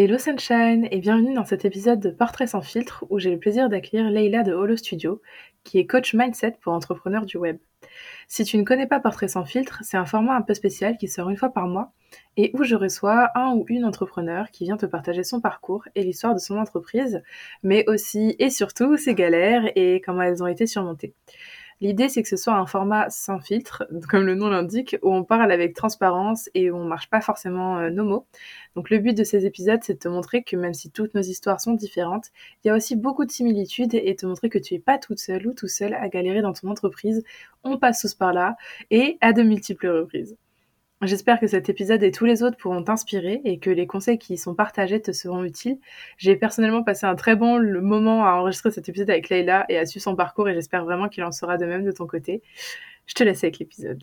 Hello Sunshine et bienvenue dans cet épisode de Portrait sans filtre où j'ai le plaisir d'accueillir Leila de Holo Studio, qui est coach mindset pour entrepreneurs du web. Si tu ne connais pas Portrait sans filtre, c'est un format un peu spécial qui sort une fois par mois et où je reçois un ou une entrepreneur qui vient te partager son parcours et l'histoire de son entreprise, mais aussi et surtout ses galères et comment elles ont été surmontées. L'idée, c'est que ce soit un format sans filtre, comme le nom l'indique, où on parle avec transparence et où on marche pas forcément euh, nos mots. Donc le but de ces épisodes, c'est de te montrer que même si toutes nos histoires sont différentes, il y a aussi beaucoup de similitudes et te montrer que tu es pas toute seule ou tout seul à galérer dans ton entreprise. On passe tous par là et à de multiples reprises. J'espère que cet épisode et tous les autres pourront t'inspirer et que les conseils qui y sont partagés te seront utiles. J'ai personnellement passé un très bon moment à enregistrer cet épisode avec Leila et à suivre son parcours et j'espère vraiment qu'il en sera de même de ton côté. Je te laisse avec l'épisode.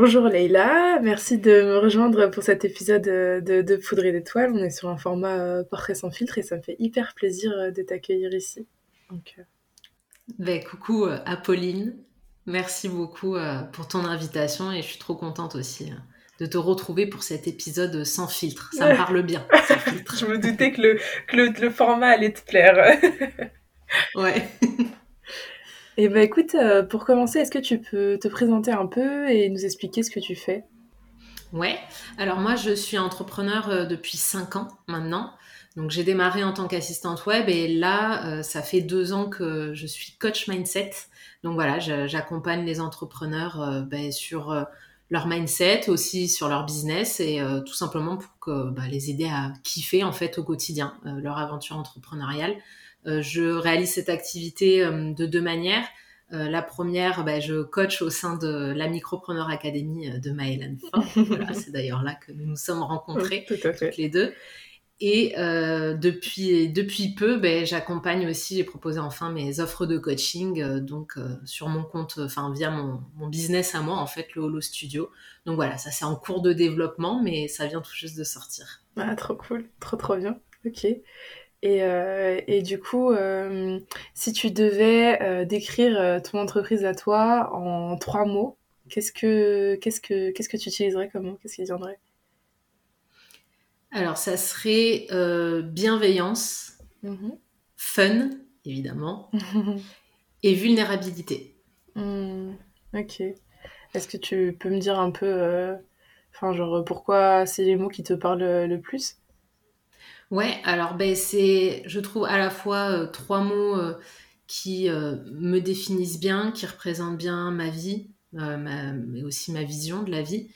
Bonjour Leïla, merci de me rejoindre pour cet épisode de, de Poudre et d'étoiles. On est sur un format euh, portrait sans filtre et ça me fait hyper plaisir euh, de t'accueillir ici. Donc, euh. ben, coucou Apolline, merci beaucoup pour ton invitation et je suis trop contente aussi de te retrouver pour cet épisode sans filtre. Ça me parle bien. je me doutais que le, que le, le format allait te plaire. ouais. Eh ben écoute, euh, pour commencer, est-ce que tu peux te présenter un peu et nous expliquer ce que tu fais? Ouais, alors moi je suis entrepreneur euh, depuis 5 ans maintenant. Donc j'ai démarré en tant qu'assistante web et là euh, ça fait deux ans que je suis coach mindset. Donc voilà, j'accompagne les entrepreneurs ben, sur leur mindset, aussi sur leur business et tout simplement pour bah, les aider à kiffer en fait au quotidien leur aventure entrepreneuriale. Euh, je réalise cette activité euh, de deux manières. Euh, la première, bah, je coach au sein de la Micropreneur Academy de Maëlan voilà, c'est d'ailleurs là que nous nous sommes rencontrés toutes les deux. Et depuis, depuis peu, ben, j'accompagne aussi, j'ai proposé enfin mes offres de coaching, donc sur mon compte, enfin via mon, mon, business à moi, en fait, le Holo Studio. Donc voilà, ça c'est en cours de développement, mais ça vient tout juste de sortir. Ah, trop cool, trop trop bien. Ok. Et, euh, et, du coup, euh, si tu devais euh, décrire ton entreprise à toi en trois mots, qu'est-ce que qu'est-ce que qu'est-ce que tu utiliserais comme mot? Qu'est-ce qui viendrait? Alors, ça serait bienveillance, mmh fun, évidemment, et vulnérabilité. Mmh, ok. Est-ce que tu peux me dire un peu, enfin, genre, pourquoi c'est les mots qui te parlent le plus? Ouais, alors ben c'est, je trouve à la fois euh, trois mots euh, qui euh, me définissent bien, qui représentent bien ma vie, mais aussi ma vision de la vie,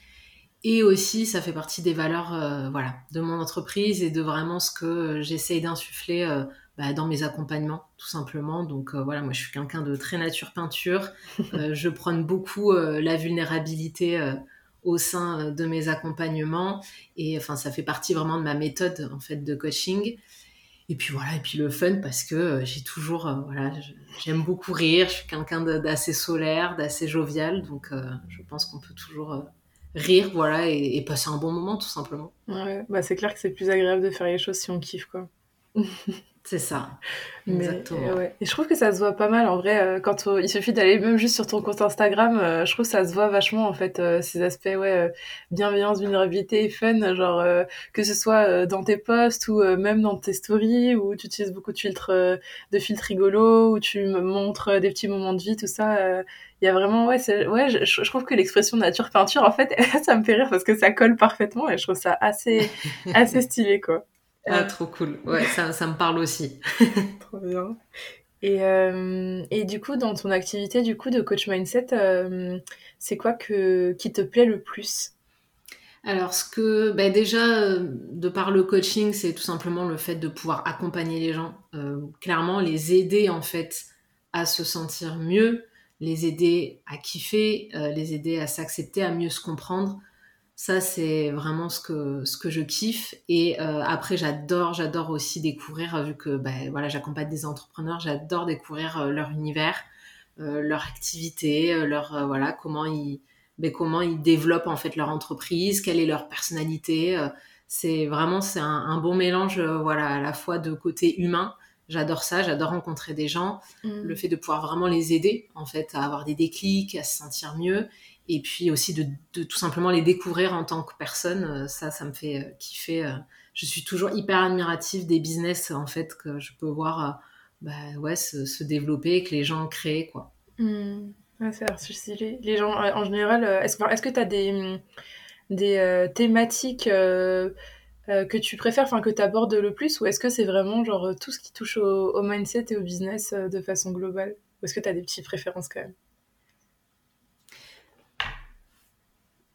et aussi ça fait partie des valeurs, voilà, de mon entreprise et de vraiment ce que j'essaye d'insuffler bah, dans mes accompagnements, tout simplement. Donc voilà, moi je suis quelqu'un de très nature peinture, je prône beaucoup la vulnérabilité au sein euh, de mes accompagnements. Et enfin ça fait partie vraiment de ma méthode en fait de coaching. Et puis voilà et puis le fun parce que euh, j'ai toujours euh, voilà j'aime beaucoup rire. Je suis quelqu'un d'assez solaire d'assez jovial. Donc je pense qu'on peut toujours rire voilà et, passer un bon moment tout simplement. Ouais bah c'est clair que c'est plus agréable de faire les choses si on kiffe quoi C'est ça. Exactement. Et, je trouve que ça se voit pas mal en vrai. Euh, quand il suffit d'aller même juste sur ton compte Instagram, euh, je trouve que ça se voit vachement en fait euh, ces aspects ouais bienveillance, vulnérabilité, fun, genre que ce soit dans tes posts ou même dans tes stories où tu utilises beaucoup de filtres de filtres rigolos où tu me montres des petits moments de vie, tout ça. Il y a vraiment ouais ouais je, je, trouve que l'expression nature peinture en fait ça me fait rire parce que ça colle parfaitement et je trouve ça assez assez stylé quoi. Ah, euh, trop cool. Ouais, ça, ça me parle aussi. trop bien. Et, euh, et, du coup, dans ton activité du coup de coach mindset, euh, c'est quoi que, qui te plaît le plus? Alors, ce que, ben déjà, de par le coaching, c'est tout simplement le fait de pouvoir accompagner les gens, clairement, les aider en fait à se sentir mieux, les aider à kiffer, les aider à s'accepter, à mieux se comprendre. Ça, c'est vraiment ce que, ce que je kiffe. Et euh, après, j'adore, j'adore aussi découvrir, euh, vu que ben, voilà, j'accompagne des entrepreneurs, j'adore découvrir euh, leur univers, leur activité, leur voilà, comment ils, ben, comment ils développent en fait leur entreprise, quelle est leur personnalité. c'est vraiment c'est un, bon mélange, voilà, à la fois de côté humain. J'adore ça, j'adore rencontrer des gens, mmh. le fait de pouvoir vraiment les aider en fait à avoir des déclics, à se sentir mieux et puis aussi de, tout simplement les découvrir en tant que personne, euh, ça, ça me fait euh, kiffer. Euh. Je suis toujours hyper admirative des business en fait que je peux voir bah, ouais, se, développer, que les gens créent quoi. Mmh. c'est stylé. Les gens en général, est-ce que tu as des, des thématiques que tu préfères, enfin que tu abordes le plus, ou est-ce que c'est vraiment genre tout ce qui touche au, au mindset et au business de façon globale? Ou est-ce que tu as des petites préférences quand même?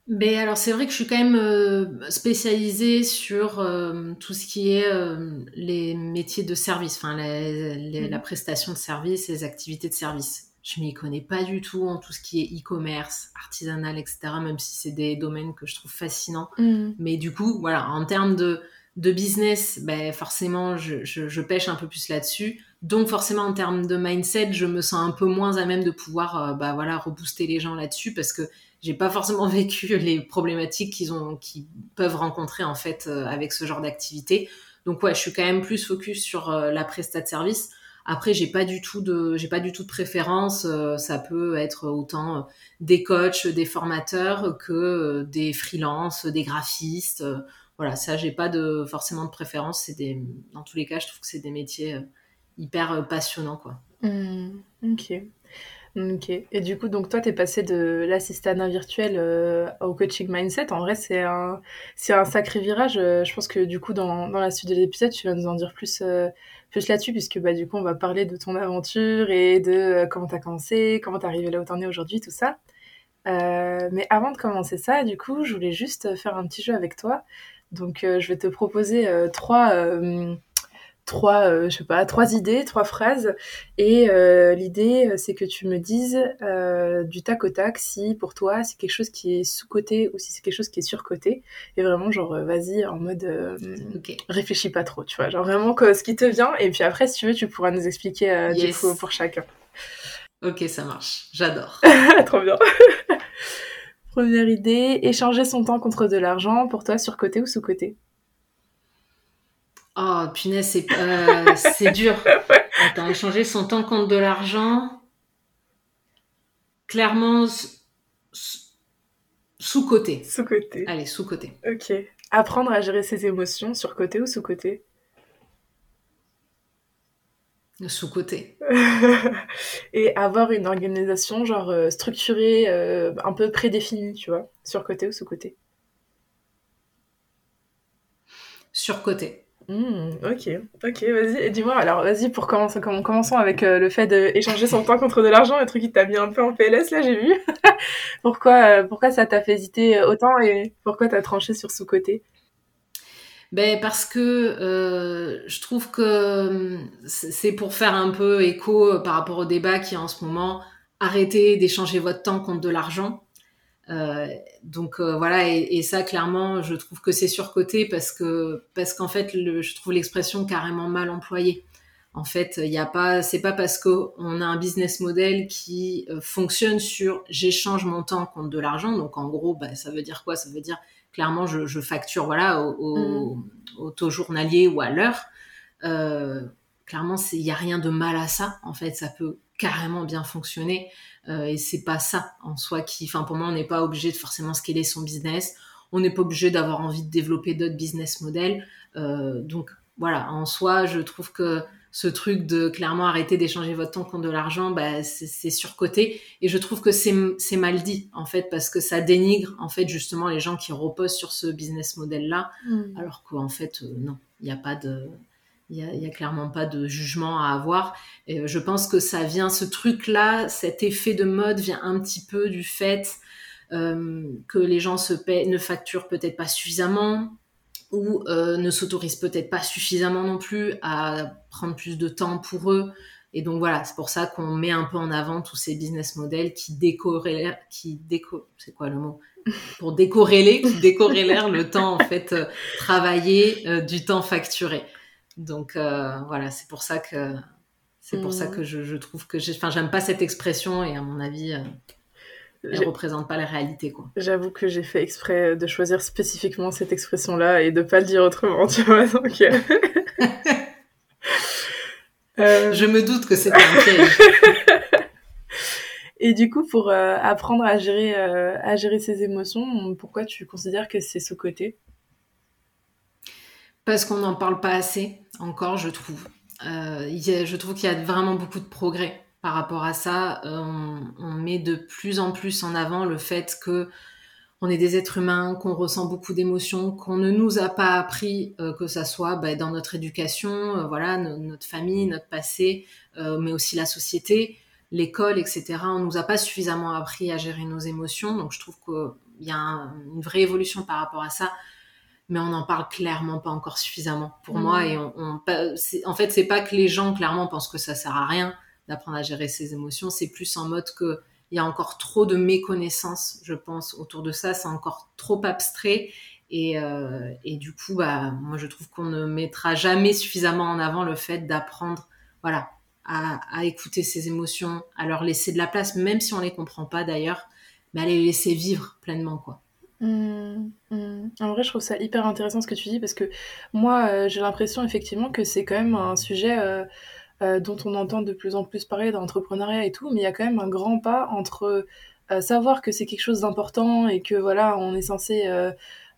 Ben alors c'est vrai que je suis quand même euh, spécialisée sur euh, tout ce qui est euh, les métiers de service, enfin mmh. la prestation de service, les activités de service. Je m'y connais pas du tout en tout ce qui est e-commerce, artisanal, etc. Même si c'est des domaines que je trouve fascinants. Mmh. Mais du coup, voilà, en termes de, de business, ben forcément, je, je, je pêche un peu plus là-dessus. Donc forcément, en termes de mindset, je me sens un peu moins à même de pouvoir, bah voilà, rebooster les gens là-dessus parce que j'ai pas forcément vécu les problématiques qu'ils ont, qu'ils peuvent rencontrer en fait euh, avec ce genre d'activité. Donc ouais, je suis quand même plus focus sur euh, la prestat de service. Après, j'ai pas du tout de, j'ai pas du tout de préférence. Euh, ça peut être autant des coachs, des formateurs que des freelances, des graphistes. voilà, ça, j'ai pas de forcément de préférence. C'est des, dans tous les cas, je trouve que c'est des métiers hyper passionnants, quoi. Mmh, ok. Ok. Et du coup, donc toi, tu es passé de l'assistanat virtuel euh, au coaching mindset. En vrai, c'est un, c'est un sacré virage. Euh, je pense que du coup, dans, dans la suite de l'épisode, tu vas nous en dire plus, euh, plus là-dessus, puisque bah, du coup, on va parler de ton aventure et de comment tu as commencé, comment tu es arrivé là où tu en es aujourd'hui, tout ça. mais avant de commencer ça, du coup, je voulais juste faire un petit jeu avec toi. Donc, je vais te proposer trois trois, euh, je sais pas, trois idées, trois phrases. Et euh, l'idée, euh, c'est que tu me dises du tac au tac si pour toi c'est quelque chose qui est sous-côté ou si c'est quelque chose qui est sur-côté. Et vraiment, genre, vas-y en mode réfléchis pas trop, tu vois. Genre vraiment ce qui te vient. Et puis après, si tu veux, tu pourras nous expliquer du coup pour chacun. Ok, ça marche. J'adore. Trop bien. Première idée, échanger son temps contre de l'argent, pour toi, sur-côté ou sous-côté Oh, punaise, c'est euh, dur. Attends, échanger son temps contre de l'argent. Clairement, sous-côté. Sous-côté. Allez, sous-côté. Ok. Apprendre à gérer ses émotions, sur-côté ou sous-côté Sous-côté. Et avoir une organisation, genre euh, structurée, euh, un peu prédéfinie, tu vois? Sur-côté ou sous-côté Sur-côté. Mmh, ok, ok, vas-y, dis-moi, alors vas-y, pour commencer, commençons avec euh, le fait d'échanger son temps contre de l'argent, le truc qui t'a mis un peu en PLS, là, j'ai vu. pourquoi, euh, pourquoi ça t'a fait hésiter autant et pourquoi t'as tranché sur ce côté? Ben parce que euh, je trouve que c'est pour faire un peu écho par rapport au débat qui est en ce moment. Arrêtez d'échanger votre temps contre de l'argent. Euh, donc euh, voilà, et, ça clairement, je trouve que c'est surcoté parce que parce qu'en fait, le, je trouve l'expression carrément mal employée. En fait, il n'y a pas, c'est pas parce qu'on a un business model qui euh, fonctionne sur j'échange mon temps contre de l'argent. Donc en gros, bah, ça veut dire quoi? Ça veut dire clairement je, je facture voilà au, au, mm. au, taux journalier ou à l'heure. clairement, il n'y a rien de mal à ça. En fait, ça peut carrément bien fonctionner. Euh, et c'est pas ça en soi qui, enfin pour moi, on n'est pas obligé de forcément scaler son business. On n'est pas obligé d'avoir envie de développer d'autres business models. Euh, donc voilà, en soi, je trouve que ce truc de clairement arrêter d'échanger votre temps contre de l'argent, bah, c'est surcoté. Et je trouve que c'est mal dit, en fait, parce que ça dénigre, en fait, justement, les gens qui reposent sur ce business model-là. Hmm. Alors qu'en fait, euh, non, il n'y a pas de il n'y a, clairement pas de jugement à avoir. Et euh, je pense que ça vient, ce truc-là, cet effet de mode vient un petit peu du fait euh, que les gens se paient, ne facturent peut-être pas suffisamment ou euh, ne s'autorisent peut-être pas suffisamment non plus à prendre plus de temps pour eux. Et donc voilà, c'est pour ça qu'on met un peu en avant tous ces business models qui décorrélèrent, qui déco, c'est quoi le mot? Pour décorréler, qui le temps en fait travaillé du temps facturé. Donc euh, voilà, c'est pour ça que c'est pour ça que je, trouve que enfin j'aime pas cette expression et à mon avis euh, elle représente pas la réalité quoi. J'avoue que j'ai fait exprès de choisir spécifiquement cette expression là et de pas le dire autrement, tu vois. Donc euh, je me doute que c'est un piège. Et du coup, pour apprendre à gérer, à gérer ses émotions, pourquoi tu considères que c'est ce côté Parce qu'on n'en parle pas assez encore, je trouve. Euh, je trouve qu'il y a vraiment beaucoup de progrès par rapport à ça. Euh, on, met de plus en plus en avant le fait que on est des êtres humains, qu'on ressent beaucoup d'émotions, qu'on ne nous a pas appris euh, que ça soit bah, dans notre éducation, voilà, notre famille, notre passé, mais aussi la société, l'école, etc. On nous a pas suffisamment appris à gérer nos émotions, donc je trouve qu'il y a une vraie évolution par rapport à ça mais on n'en parle clairement pas encore suffisamment pour moi. Mm. Et on, en fait, c'est pas que les gens clairement pensent que ça sert à rien d'apprendre à gérer ses émotions. C'est plus en mode que il y a encore trop de méconnaissance, je pense, autour de ça. C'est encore trop abstrait. Et, euh, et du coup, bah, moi, je trouve qu'on ne mettra jamais suffisamment en avant le fait d'apprendre, voilà, à, à, écouter ses émotions, à leur laisser de la place, même si on les comprend pas d'ailleurs, mais à les laisser vivre pleinement, quoi. Mmh, mmh. En vrai, je trouve ça hyper intéressant ce que tu dis parce que moi, euh, j'ai l'impression effectivement que c'est quand même un sujet euh, euh, dont on entend de plus en plus parler dans l'entrepreneuriat et tout, mais il y a quand même un grand pas entre savoir que c'est quelque chose d'important et que voilà, on est censé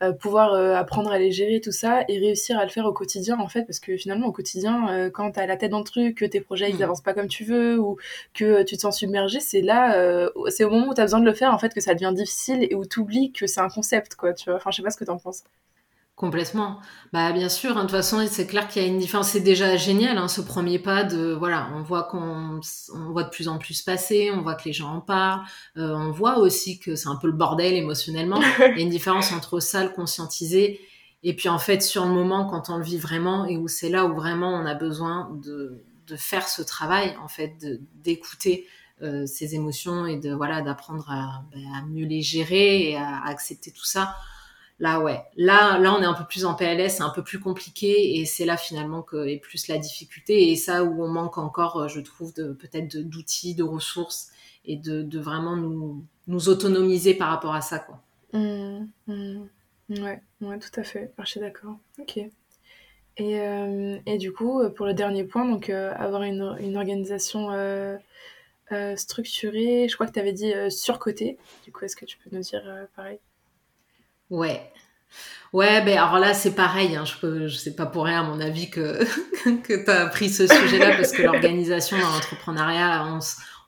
euh, pouvoir euh, apprendre à les gérer tout ça et réussir à le faire au quotidien en fait parce que finalement au quotidien euh, quand t'as la tête dans le truc que tes projets ils mm. avancent pas comme tu veux ou que tu te sens submergé c'est là c'est au moment où t'as besoin de le faire en fait que ça devient difficile et où t'oublies que c'est un concept quoi tu vois enfin je sais pas ce que t'en penses Complètement. Bah bien sûr, hein, de toute façon, c'est clair qu'il y a une différence. C'est déjà génial, hein, ce premier pas de voilà, on voit qu'on on voit de plus en plus passer, on voit que les gens en parlent, euh, on voit aussi que c'est un peu le bordel émotionnellement. Il y a une différence entre ça, le conscientiser, et puis en fait sur le moment quand on le vit vraiment et où c'est là où vraiment on a besoin de, de faire ce travail en fait, d'écouter euh, ses émotions et de voilà d'apprendre à, bah, à, mieux les gérer et à accepter tout ça Là, ouais. Là, là, on est un peu plus en PLS, c'est un peu plus compliqué et c'est là finalement que est plus la difficulté et ça où on manque encore, euh, je trouve, de peut-être d'outils, de, ressources et de, vraiment nous, nous autonomiser par rapport à ça, quoi. Mmh, mmh. Ouais, ouais, tout à fait. Je suis d'accord. Ok. Et, euh, et, du coup, pour le dernier point, donc euh, avoir une, une organisation structurée, je crois que tu avais dit surcotée. Du coup, est-ce que tu peux nous dire pareil? Ouais. Ouais, ben alors là, c'est pareil. Hein. Je, je sais pas pour rien, à mon avis, que, que tu as pris ce sujet-là, parce que l'organisation dans l'entrepreneuriat, on,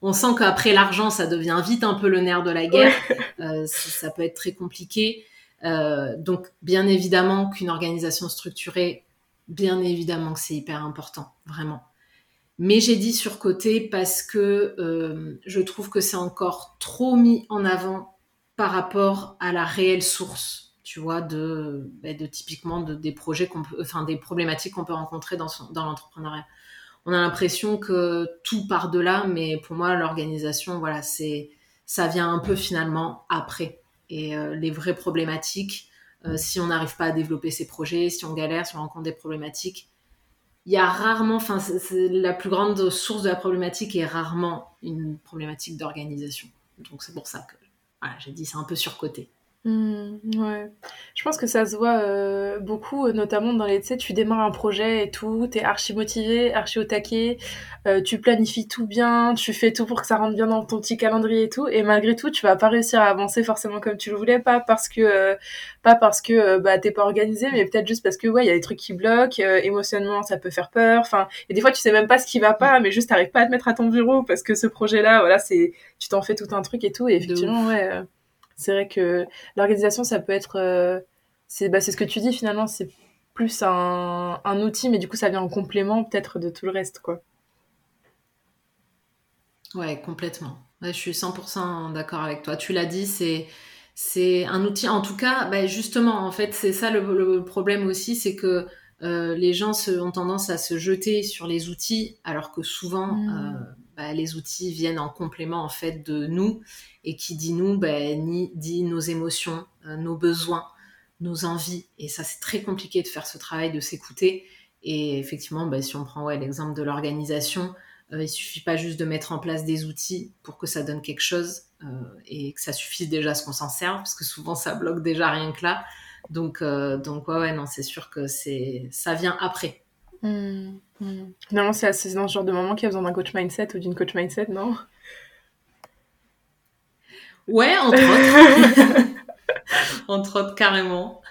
on, sent qu'après l'argent, ça devient vite un peu le nerf de la guerre. Euh, ça, peut être très compliqué. Euh, donc, bien évidemment qu'une organisation structurée, bien évidemment que c'est hyper important, vraiment. Mais j'ai dit sur côté parce que euh, je trouve que c'est encore trop mis en avant par rapport à la réelle source, tu vois, de, ben, typiquement de, des projets enfin des problématiques qu'on peut rencontrer dans, l'entrepreneuriat. On a l'impression que tout part de là, mais pour moi, l'organisation, voilà, c'est, ça vient un peu finalement après. Et euh, les vraies problématiques, euh, si on n'arrive pas à développer ces projets, si on galère, si on rencontre des problématiques, il y a rarement, enfin, la plus grande source de la problématique est rarement une problématique d'organisation. Donc c'est pour ça que voilà, j'ai dit c'est un peu surcoté. Mmh, ouais. Je pense que ça se voit euh, beaucoup, euh, notamment dans les, tu sais, tu démarres un projet et tout, t'es archi motivé, archi au taquet, euh, tu planifies tout bien, tu fais tout pour que ça rentre bien dans ton petit calendrier et tout, et malgré tout, tu vas pas réussir à avancer forcément comme tu le voulais, pas parce que, pas parce que bah t'es pas organisé, mais peut-être juste parce que ouais, il y a des trucs qui bloquent, émotionnellement ça peut faire peur, enfin, et des fois tu sais même pas ce qui va pas, mais juste t'arrives pas à te mettre à ton bureau parce que ce projet-là, voilà, c'est, tu t'en fais tout un truc et tout, et effectivement, ouais c'est vrai que l'organisation, ça peut être. Euh, bah, c'est ce que tu dis finalement, c'est plus un, un, outil, mais du coup, ça vient en complément peut-être de tout le reste, quoi. Ouais, complètement. je suis 100% d'accord avec toi. Tu l'as dit, c'est c'est un outil. En tout cas, bah, justement, en fait, c'est ça le, problème aussi, c'est que euh, les gens se, ont tendance à se jeter sur les outils, alors que souvent, mmh. euh, bah, les outils viennent en complément en fait de nous et qui dit nous bah, dit nos émotions, euh, nos besoins, nos envies. Et ça c'est très compliqué de faire ce travail de s'écouter. Et effectivement bah, si on prend ouais, l'exemple de l'organisation euh, il suffit pas juste de mettre en place des outils pour que ça donne quelque chose euh, et que ça suffise déjà à ce qu'on s'en serve parce que souvent ça bloque déjà rien que là. Donc donc ouais, ouais non c'est sûr que c'est ça vient après Mmh, mmh. Finalement, c'est dans ce genre de moment qu'il y a besoin d'un coach mindset ou d'une coach mindset, non? Ouais, entre autres. entre autres, carrément.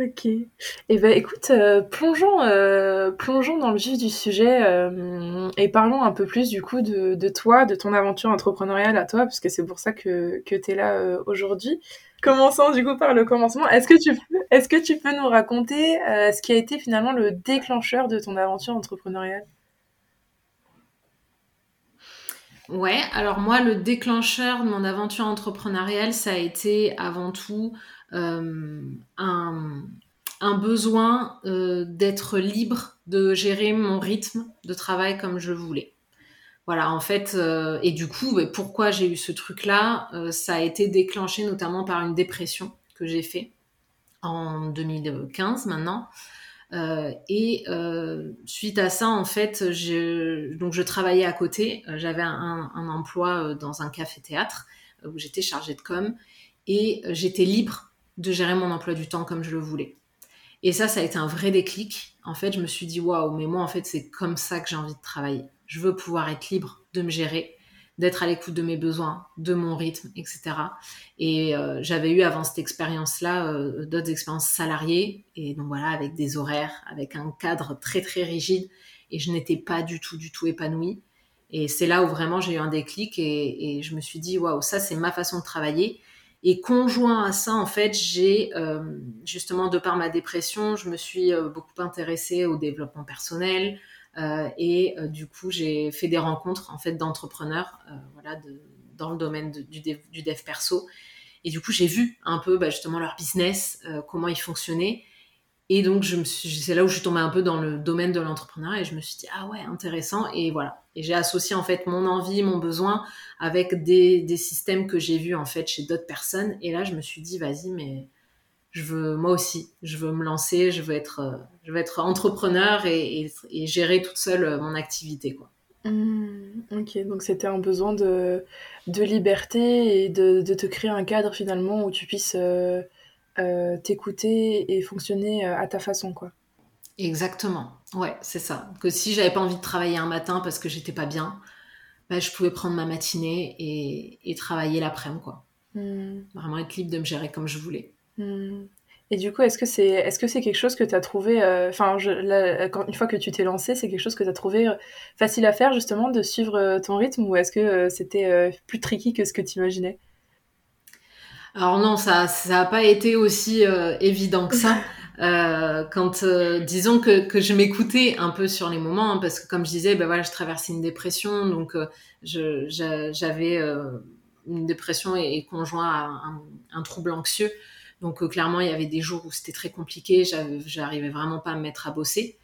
Ok. Et eh ben, écoute, euh, plongeons, euh, plongeons dans le vif du sujet euh, et parlons un peu plus du coup de, de, toi, de ton aventure entrepreneuriale à toi, parce que c'est pour ça que, que tu es là aujourd'hui. Commençons du coup par le commencement. Est-ce que tu peux, nous raconter euh, ce qui a été finalement le déclencheur de ton aventure entrepreneuriale? Ouais, alors moi, le déclencheur de mon aventure entrepreneuriale, ça a été avant tout euh, un, besoin euh, d'être libre de gérer mon rythme de travail comme je voulais. Voilà, en fait, euh, et du coup, pourquoi j'ai eu ce truc-là euh, Ça a été déclenché notamment par une dépression que j'ai fait en 2015 maintenant. Euh, et suite à ça, en fait, je, donc je travaillais à côté. J'avais un, un, emploi dans un café-théâtre où j'étais chargée de com et j'étais libre de gérer mon emploi du temps comme je le voulais. Et ça, ça a été un vrai déclic. En fait, je me suis dit waouh, mais moi, en fait, c'est comme ça que j'ai envie de travailler. Je veux pouvoir être libre de me gérer, d'être à l'écoute de mes besoins, de mon rythme, etc. Et euh, j'avais eu avant cette expérience-là euh, d'autres expériences salariées, et donc voilà, avec des horaires, avec un cadre très très rigide, et je n'étais pas du tout, du tout épanouie. Et c'est là où vraiment j'ai eu un déclic, et, je me suis dit, waouh, ça c'est ma façon de travailler. Et conjoint à ça, en fait, j'ai euh, justement, de par ma dépression, je me suis beaucoup intéressée au développement personnel, et euh, du coup, j'ai fait des rencontres en fait d'entrepreneurs, euh, voilà, dans le domaine du, dev, du, dev, perso. Et du coup, j'ai vu un peu bah, justement leur business, comment ils fonctionnaient. Et donc, je me suis, c'est là où je suis tombée un peu dans le domaine de l'entrepreneuriat et je me suis dit, ah ouais, intéressant. Et voilà. Et j'ai associé en fait mon envie, mon besoin avec des, des systèmes que j'ai vus en fait chez d'autres personnes. Et là, je me suis dit, vas-y, mais je veux moi aussi, je veux me lancer, je veux être, euh, je veux être entrepreneur et, gérer toute seule euh, mon activité, quoi. Mmh, ok, donc c'était un besoin de, de liberté et de, de, te créer un cadre finalement où tu puisses euh, t'écouter et fonctionner à ta façon, quoi. Exactement, ouais, c'est ça. Que si j'avais pas envie de travailler un matin parce que j'étais pas bien, bah, je pouvais prendre ma matinée et, et travailler l'après-midi, quoi. Mmh. Vraiment être libre de me gérer comme je voulais. Hmm. Et du coup, est-ce que c'est est-ce que c'est quelque chose que tu as trouvé euh, enfin une fois que tu t'es lancé, c'est quelque chose que tu as trouvé euh, facile à faire justement de suivre euh, ton rythme ou est-ce que c'était plus tricky que ce que tu imaginais Alors non, ça ça a pas été aussi évident que ça. quand disons que, que je m'écoutais un peu sur les moments hein, parce que comme je disais ben voilà je traversais une dépression donc j'avais une dépression et, et conjoint à un, un trouble anxieux donc euh, clairement, il y avait des jours où c'était très compliqué, j'arrivais vraiment pas à me mettre à bosser.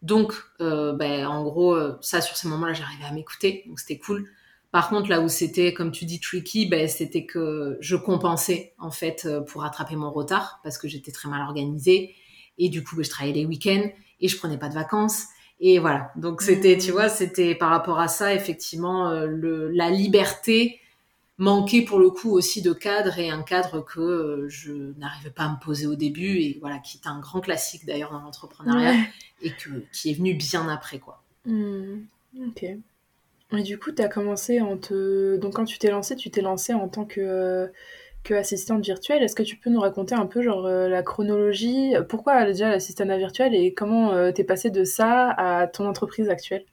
Donc, euh, ben, en gros, euh, ça, sur ces moments-là, j'arrivais à m'écouter, donc c'était cool. Par contre, là où c'était, comme tu dis, tricky, ben, c'était que je compensais, en fait, pour rattraper mon retard, parce que j'étais très mal organisée. Et du coup, ben, je travaillais les week-ends, et je prenais pas de vacances. Et voilà. Donc, c'était, tu mmh. vois, c'était par rapport à ça, effectivement, le, la liberté manquait pour le coup aussi de cadre et un cadre que je n'arrivais pas à me poser au début et voilà qui est un grand classique d'ailleurs dans l'entrepreneuriat et que, qui est venu bien après quoi. Hmm, ok. Et du coup, tu as commencé en te... Donc quand tu t'es lancé, tu t'es lancé en tant que que assistante virtuelle. Est-ce que tu peux nous raconter un peu genre euh, la chronologie? Pourquoi déjà l'assistante virtuelle et comment euh, t'es passé de ça à ton entreprise actuelle?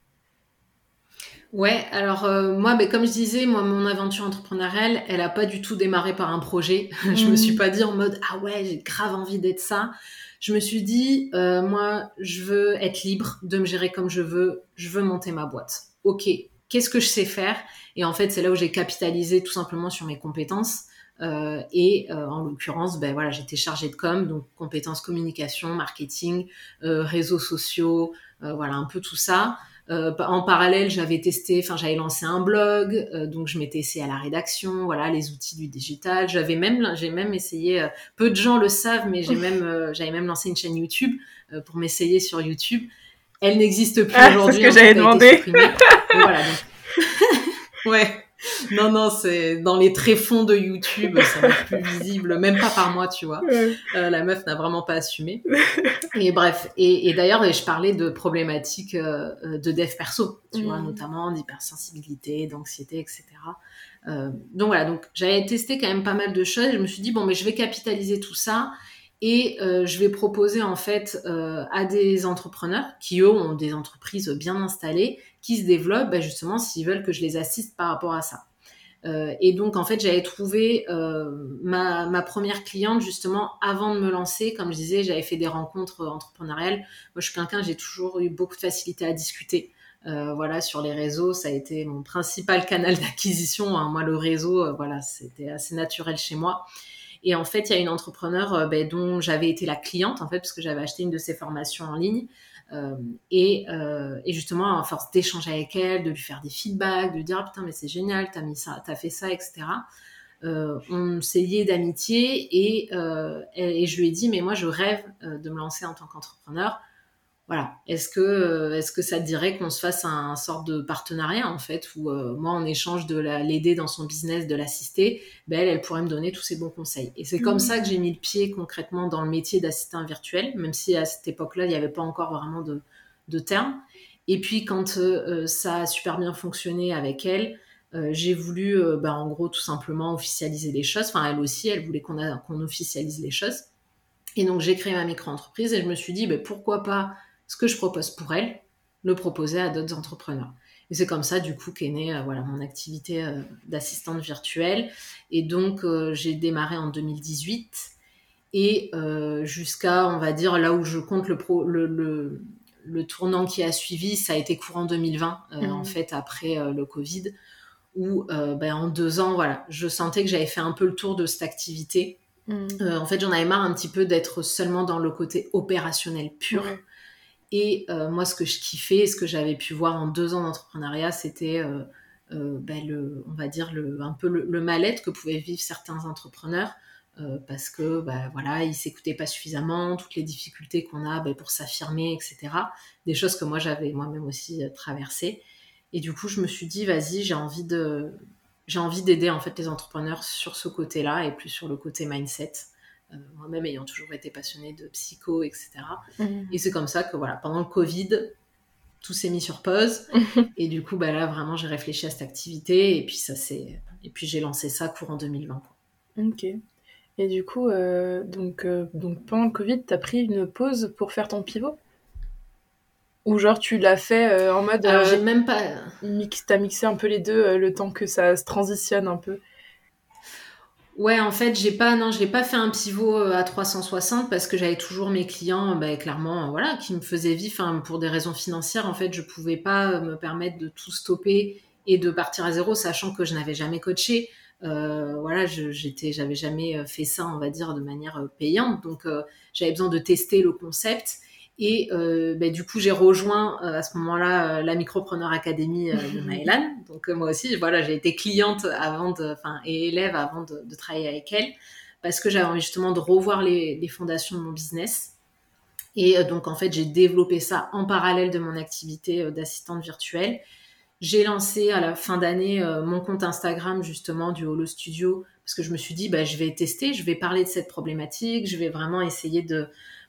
Ouais, alors euh, moi, mais comme je disais, moi, mon aventure entrepreneuriale, elle a pas du tout démarré par un projet. je me suis mmh. pas dit en mode ah ouais, j'ai grave envie d'être ça. Je me suis dit, moi, je veux être libre de me gérer comme je veux. Je veux monter ma boîte. Ok, qu'est-ce que je sais faire? Et en fait, c'est là où j'ai capitalisé tout simplement sur mes compétences. Euh, et euh, en l'occurrence, ben voilà, j'étais chargée de com, donc compétences communication, marketing, euh, réseaux sociaux, voilà un peu tout ça. En parallèle, j'avais testé, enfin j'avais lancé un blog, donc je m'étais essayé à la rédaction, voilà les outils du digital. J'avais même, j'ai même essayé. peu de gens le savent, mais j'ai même, j'avais même lancé une chaîne YouTube pour m'essayer sur YouTube. Elle n'existe plus ah, aujourd'hui. C'est ce que j'avais demandé. voilà. Donc... ouais. non, non, c'est dans les tréfonds de YouTube, ça n'est plus visible, même pas par moi, tu vois. Euh, la meuf n'a vraiment pas assumé. Et bref, et, d'ailleurs, je parlais de problématiques euh, de dev perso, tu vois, mm. notamment d'hypersensibilité, d'anxiété, etc. Euh, donc voilà, donc j'avais testé quand même pas mal de choses. Je me suis dit bon, mais je vais capitaliser tout ça et je vais proposer en fait à des entrepreneurs qui eux ont des entreprises bien installées qui se développent, bah, justement, s'ils veulent que je les assiste par rapport à ça. Euh, et donc, en fait, j'avais trouvé euh, ma, première cliente justement avant de me lancer. Comme je disais, j'avais fait des rencontres entrepreneuriales. Moi, je suis quelqu'un, j'ai toujours eu beaucoup de facilité à discuter. Euh, voilà, sur les réseaux, ça a été mon principal canal d'acquisition. Hein. Moi, le réseau, euh, voilà, c'était assez naturel chez moi. Et en fait, il y a une entrepreneur euh, ben, dont j'avais été la cliente, en fait, parce que j'avais acheté une de ses formations en ligne. Euh, et, euh, et, justement, à force d'échanger avec elle, de lui faire des feedbacks, de lui dire ah, putain mais c'est génial, t'as mis ça, t'as fait ça, etc. Euh, on s'est lié d'amitié et, et, je lui ai dit mais moi je rêve de me lancer en tant qu'entrepreneur voilà. Est-ce que, est-ce que ça te dirait qu'on se fasse un, sorte de partenariat en fait, où euh, moi en échange de l'aider dans son business, de l'assister, ben elle, elle pourrait me donner tous ses bons conseils. Et c'est comme mmh. ça que j'ai mis le pied concrètement dans le métier d'assistant virtuel, même si à cette époque-là il n'y avait pas encore vraiment de, de terme. Et puis quand euh, ça a super bien fonctionné avec elle, euh, j'ai voulu, ben, en gros, tout simplement officialiser les choses. Enfin, elle aussi, elle voulait qu'on qu'on officialise les choses. Et donc, j'ai créé ma micro-entreprise et je me suis dit, ben, pourquoi pas ce que je propose pour elle, le proposer à d'autres entrepreneurs. Et c'est comme ça, du coup, qu'est née euh, voilà, mon activité euh, d'assistante virtuelle. Et donc, euh, j'ai démarré en 2018. Et jusqu'à, on va dire, là où je compte le, pro, le, le, le, tournant qui a suivi, ça a été courant 2020, mmh. en fait, après le Covid, où ben, en deux ans, voilà, je sentais que j'avais fait un peu le tour de cette activité. Mmh. en fait, j'en avais marre un petit peu d'être seulement dans le côté opérationnel pur. Et euh, moi, ce que je kiffais, ce que j'avais pu voir en deux ans d'entrepreneuriat, c'était, euh, euh, ben, le, on va dire, le, un peu le, mal-être que pouvaient vivre certains entrepreneurs. parce que ben, voilà, ils s'écoutaient pas suffisamment, toutes les difficultés qu'on a ben, pour s'affirmer, etc. Des choses que moi j'avais moi-même aussi traversées. Et du coup, je me suis dit, vas-y, j'ai envie de, j'ai envie d'aider en fait les entrepreneurs sur ce côté-là et plus sur le côté mindset. Euh, moi-même ayant toujours été passionnée de psycho, etc. Mhm. Et c'est comme ça que voilà, pendant le Covid, tout s'est mis sur pause. et du coup, bah là, vraiment, j'ai réfléchi à cette activité et puis ça c'est et puis j'ai lancé ça courant 2020. Ok. Et du coup, euh, donc, euh, donc pendant le Covid, tu as pris une pause pour faire ton pivot? Ou genre tu l'as fait en mode. Alors j'ai même pas. Mix, t'as mixé un peu les deux le temps que ça se transitionne un peu? Ouais, en fait, j'ai pas, non, j'ai pas fait un pivot euh, à 360 parce que j'avais toujours mes clients, bah, clairement, euh, voilà, qui me faisaient vivre. Enfin, pour des raisons financières, en fait, je pouvais pas euh, me permettre de tout stopper et de partir à zéro, sachant que je n'avais jamais coaché. Voilà, j'étais, j'avais jamais fait ça, on va dire, de manière payante. Donc, j'avais besoin de tester le concept. Et euh, bah, du coup, j'ai rejoint euh, à ce moment-là euh, la Micropreneur Academy de Maëlan. Donc moi aussi, voilà, j'ai été cliente avant de, et élève avant de, de, travailler avec elle, parce que j'avais envie justement de revoir les, les, fondations de mon business. Et donc en fait, j'ai développé ça en parallèle de mon activité d'assistante virtuelle. j'ai lancé à la fin d'année mon compte Instagram justement du Holo Studio parce que je me suis dit bah, je vais tester, je vais parler de cette problématique, je vais vraiment essayer de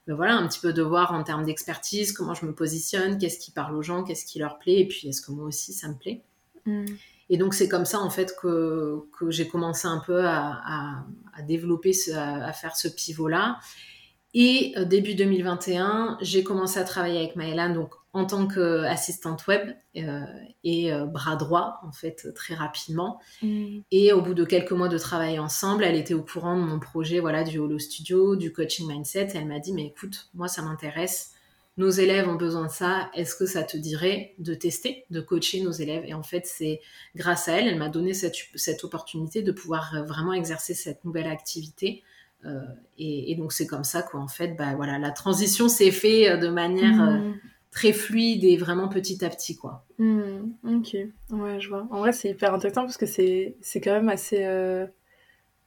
voilà un petit peu de voir en termes d'expertise comment je me positionne, qu'est-ce qui parle aux gens, qu'est-ce qui leur plaît et puis est-ce que moi aussi ça me plaît. Mm. Et donc c'est comme ça en fait que, que j'ai commencé un peu à, à, développer, à, faire ce pivot-là. Et euh, début 2021, j'ai commencé à travailler avec Maëlan donc en tant qu'assistante web euh, et euh, bras droit en fait très rapidement. Mm. Et au bout de quelques mois de travail ensemble, elle était au courant de mon projet voilà du Holo Studio, du coaching mindset. Et elle m'a dit mais écoute, moi ça m'intéresse nos élèves ont besoin de ça, est-ce que ça te dirait de tester, de coacher nos élèves? Et en fait, c'est grâce à elle, elle m'a donné cette, cette, opportunité de pouvoir euh, vraiment exercer cette nouvelle activité. Euh, et, donc c'est comme ça qu'en fait, bah, voilà, la transition s'est faite de manière mmh. Très fluide et vraiment petit à petit, quoi. Mmh. Ok, ouais, je vois. En vrai, c'est hyper intéressant parce que c'est quand même assez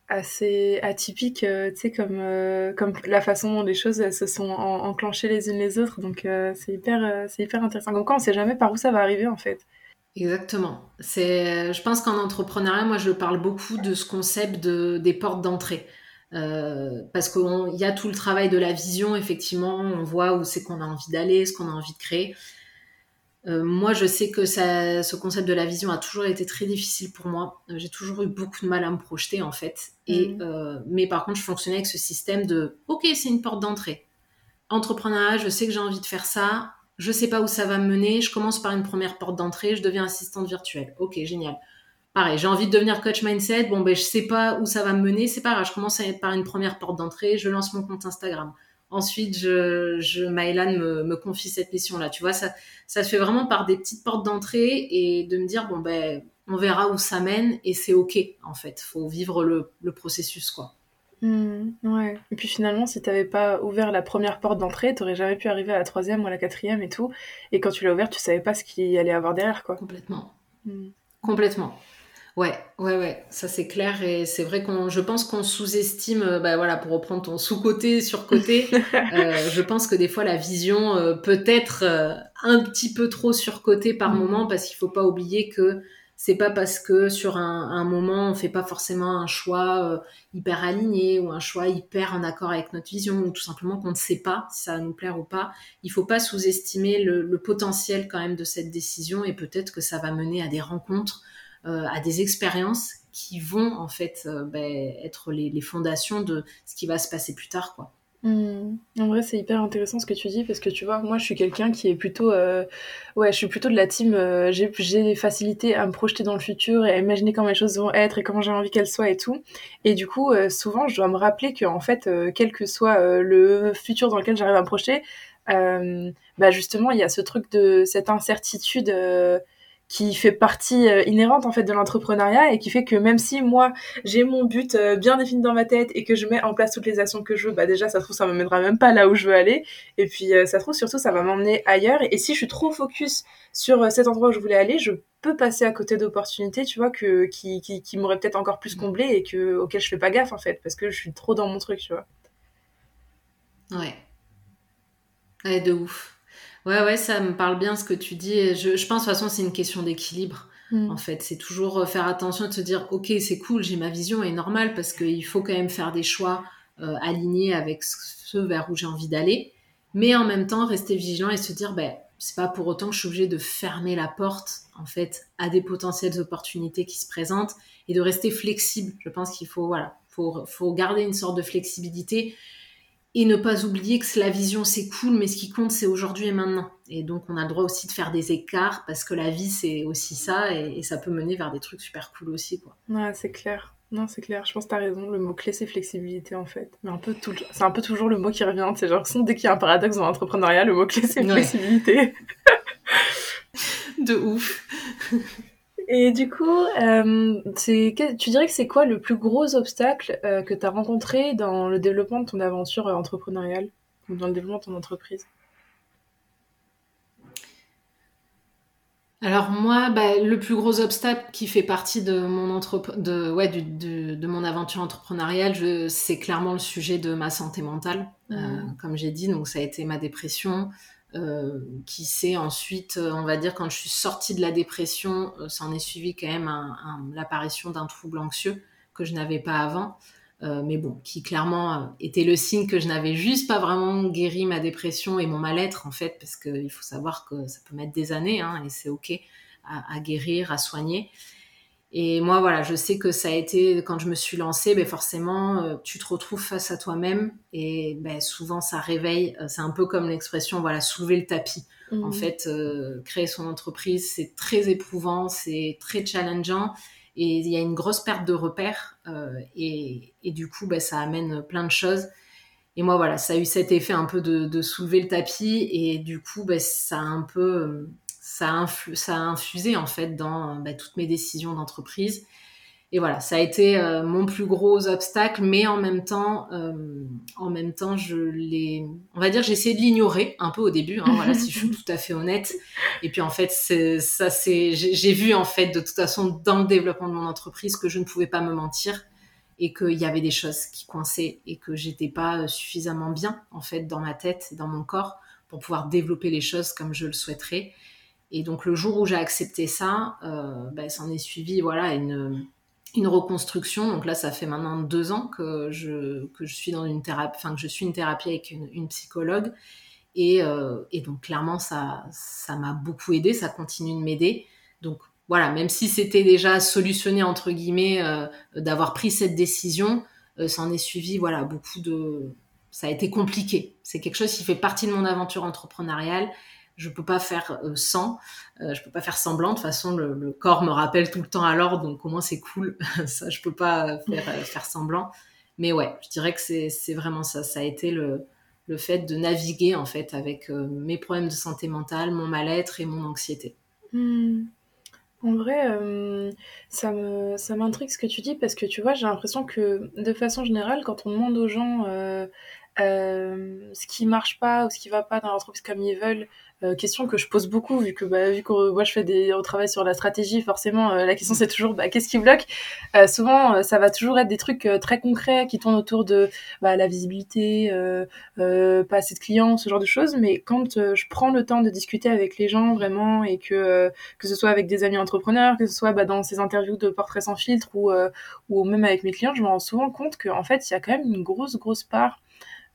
assez atypique, euh, tu sais, comme, euh, comme la façon dont les choses se sont enclenchées les unes les autres. Donc, euh, c'est hyper, c'est hyper intéressant. Donc, on ne sait jamais par où ça va arriver, en fait. Exactement. C'est, je pense qu'en entrepreneuriat, moi, je parle beaucoup de ce concept de, des portes d'entrée. Parce qu'il y a tout le travail de la vision, effectivement, on voit où c'est qu'on a envie d'aller, ce qu'on a envie de créer. Euh, moi, je sais que ça, ce concept de la vision a toujours été très difficile pour moi. Euh, j'ai toujours eu beaucoup de mal à me projeter, en fait. Et, euh, mais par contre, je fonctionnais avec ce système de OK, c'est une porte d'entrée. Entrepreneuriat, je sais que j'ai envie de faire ça. Je sais pas où ça va me mener. Je commence par une première porte d'entrée. Je deviens assistante virtuelle. OK, génial. Pareil, j'ai envie de devenir coach mindset. Bon, ben, je sais pas où ça va me mener. C'est pas grave. Je commence par une première porte d'entrée. Je lance mon compte Instagram. Ensuite, je, je me, me, confie cette mission-là. Tu vois, ça, ça se fait vraiment par des petites portes d'entrée et de me dire, bon, ben, on verra où ça mène et c'est OK, en fait. faut vivre le, le processus, quoi. Mmh, ouais. Et puis finalement, si tu n'avais pas ouvert la première porte d'entrée, tu n'aurais jamais pu arriver à la troisième ou à la quatrième et tout. Et quand tu l'as ouverte, tu savais pas ce qu'il allait avoir derrière, quoi. Complètement. Mmh. Complètement. Ouais, ouais, ouais, ça c'est clair et c'est vrai qu'on, je pense qu'on sous-estime, euh, bah voilà, pour reprendre ton sous-côté, sur-côté, euh, je pense que des fois la vision euh, peut être un petit peu trop sur-côté par mm. moment parce qu'il faut pas oublier que c'est pas parce que sur un, un, moment on fait pas forcément un choix hyper aligné ou un choix hyper en accord avec notre vision ou tout simplement qu'on ne sait pas si ça va nous plaire ou pas. Il faut pas sous-estimer le, le potentiel quand même de cette décision et peut-être que ça va mener à des rencontres à des expériences qui vont en fait euh, ben, être les, fondations de ce qui va se passer plus tard, quoi. Mmh. En vrai, c'est hyper intéressant ce que tu dis parce que tu vois, moi, je suis quelqu'un qui est plutôt, euh, ouais, je suis plutôt de la team. j'ai des facilités à me projeter dans le futur et à imaginer comment les choses vont être et comment j'ai envie qu'elles soient et tout. Et du coup, souvent, je dois me rappeler que en fait, quel que soit le futur dans lequel j'arrive à me projeter, bah justement, il y a ce truc de cette incertitude qui fait partie euh, inhérente en fait de l'entrepreneuriat et qui fait que même si moi j'ai mon but euh, bien défini dans ma tête et que je mets en place toutes les actions que je veux, bah déjà ça trouve ça me mènera même pas là où je veux aller et puis euh, ça trouve surtout ça va m'emmener ailleurs et si je suis trop focus sur cet endroit où je voulais aller, je peux passer à côté d'opportunités, tu vois, que qui qui, qui m'auraient peut-être encore plus comblé et que auxquelles je fais pas gaffe en fait parce que je suis trop dans mon truc, tu vois. Ouais. Ouais, de ouf. Ouais, ouais, ça me parle bien ce que tu dis. Je, je pense, de toute façon, c'est une question d'équilibre. Mm. En fait, c'est toujours euh, faire attention de se dire, ok, c'est cool, j'ai ma vision, est normale parce qu'il faut quand même faire des choix euh, alignés avec ce vers où j'ai envie d'aller, mais en même temps rester vigilant et se dire, ben, c'est pas pour autant que je suis obligée de fermer la porte en fait à des potentielles opportunités qui se présentent et de rester flexible. Je pense qu'il faut voilà, faut, faut garder une sorte de flexibilité et ne pas oublier que la vision c'est cool, mais ce qui compte c'est aujourd'hui et maintenant. Et donc on a le droit aussi de faire des écarts parce que la vie c'est aussi ça et, ça peut mener vers des trucs super cool aussi quoi. Ouais, c'est clair. Non, c'est clair. Je pense que t'as raison. Le mot clé c'est flexibilité en fait. Mais un peu tout... c'est un peu toujours le mot qui revient. C'est genre dès qu'il y a un paradoxe dans l'entrepreneuriat, le mot clé c'est flexibilité. de ouf. Et du coup, euh, tu dirais que c'est quoi le plus gros obstacle euh, que tu as rencontré dans le développement de ton aventure euh, entrepreneuriale? Dans le développement de ton entreprise? Alors moi, bah, le plus gros obstacle qui fait partie de mon, de, ouais, de mon aventure entrepreneuriale, c'est clairement le sujet de ma santé mentale, mmh. comme j'ai dit. Donc ça a été ma dépression, qui s'est ensuite, on va dire, quand je suis sortie de la dépression, s'en est suivi quand même l'apparition d'un trouble anxieux que je n'avais pas avant. mais bon, qui clairement était le signe que je n'avais juste pas vraiment guéri ma dépression et mon mal-être en fait, parce qu'il faut savoir que ça peut mettre des années hein, et c'est ok à, guérir, à soigner. Et moi, voilà, je sais que ça a été, quand je me suis lancée, ben forcément, euh, tu te retrouves face à toi-même et ben, souvent ça réveille. Euh, c'est un peu comme l'expression, voilà, soulever le tapis. En mhm. fait, euh, créer son entreprise, c'est très éprouvant, c'est très challengeant et il y a une grosse perte de repères et, et, du coup, ben, ça amène plein de choses. Et moi, voilà, ça a eu cet effet un peu de, de soulever le tapis et du coup, ben, ça a un peu ça a, ça a infusé en fait dans bah, toutes mes décisions d'entreprise. Et voilà, ça a été euh, mon plus gros obstacle, mais en même temps, euh, en même temps, je l'ai, on va dire, j'ai essayé de l'ignorer un peu au début, hein, voilà, si je suis tout à fait honnête. Et puis en fait, ça, c'est, j'ai vu en fait de toute façon dans le développement de mon entreprise que je ne pouvais pas me mentir et qu'il y avait des choses qui coinçaient et que j'étais pas suffisamment bien en fait dans ma tête et dans mon corps pour pouvoir développer les choses comme je le souhaiterais. Et donc le jour où j'ai accepté ça, euh, ben, s'en est suivi voilà une, une reconstruction. Donc là, ça fait maintenant deux ans que je, que je suis dans une thérapie, enfin que je suis une thérapie avec une, psychologue. Et, euh, et, donc clairement, ça, ça m'a beaucoup aidé, ça continue de m'aider. Donc voilà, même si c'était déjà solutionné entre guillemets euh, d'avoir pris cette décision, euh, ça en est suivi voilà beaucoup de, ça a été compliqué. C'est quelque chose qui fait partie de mon aventure entrepreneuriale je peux pas faire euh, sans, euh, je peux pas faire semblant. De toute façon, le, corps me rappelle tout le temps l'ordre, donc au moins c'est cool. ça, je peux pas faire, euh, faire semblant. Mais ouais, je dirais que c'est vraiment ça. Ça a été le, le fait de naviguer en fait avec mes problèmes de santé mentale, mon mal-être et mon anxiété. Hmm. En vrai, ça me ça m'intrigue ce que tu dis parce que tu vois, j'ai l'impression que de façon générale, quand on demande aux gens ce qui marche pas ou ce qui va pas dans l'entreprise comme ils veulent, euh, question que je pose beaucoup vu que bah, vu que moi je fais des on travaille sur la stratégie forcément euh, la question c'est toujours bah, qu'est-ce qui bloque? Euh, souvent ça va toujours être des trucs très concrets qui tournent autour de bah, la visibilité pas assez de clients ce genre de choses. Mais quand je prends le temps de discuter avec les gens vraiment et que que ce soit avec des amis entrepreneurs que ce soit bah, dans ces interviews de portraits sans filtre ou ou même avec mes clients je me rends souvent compte qu'en fait il y a quand même une grosse grosse part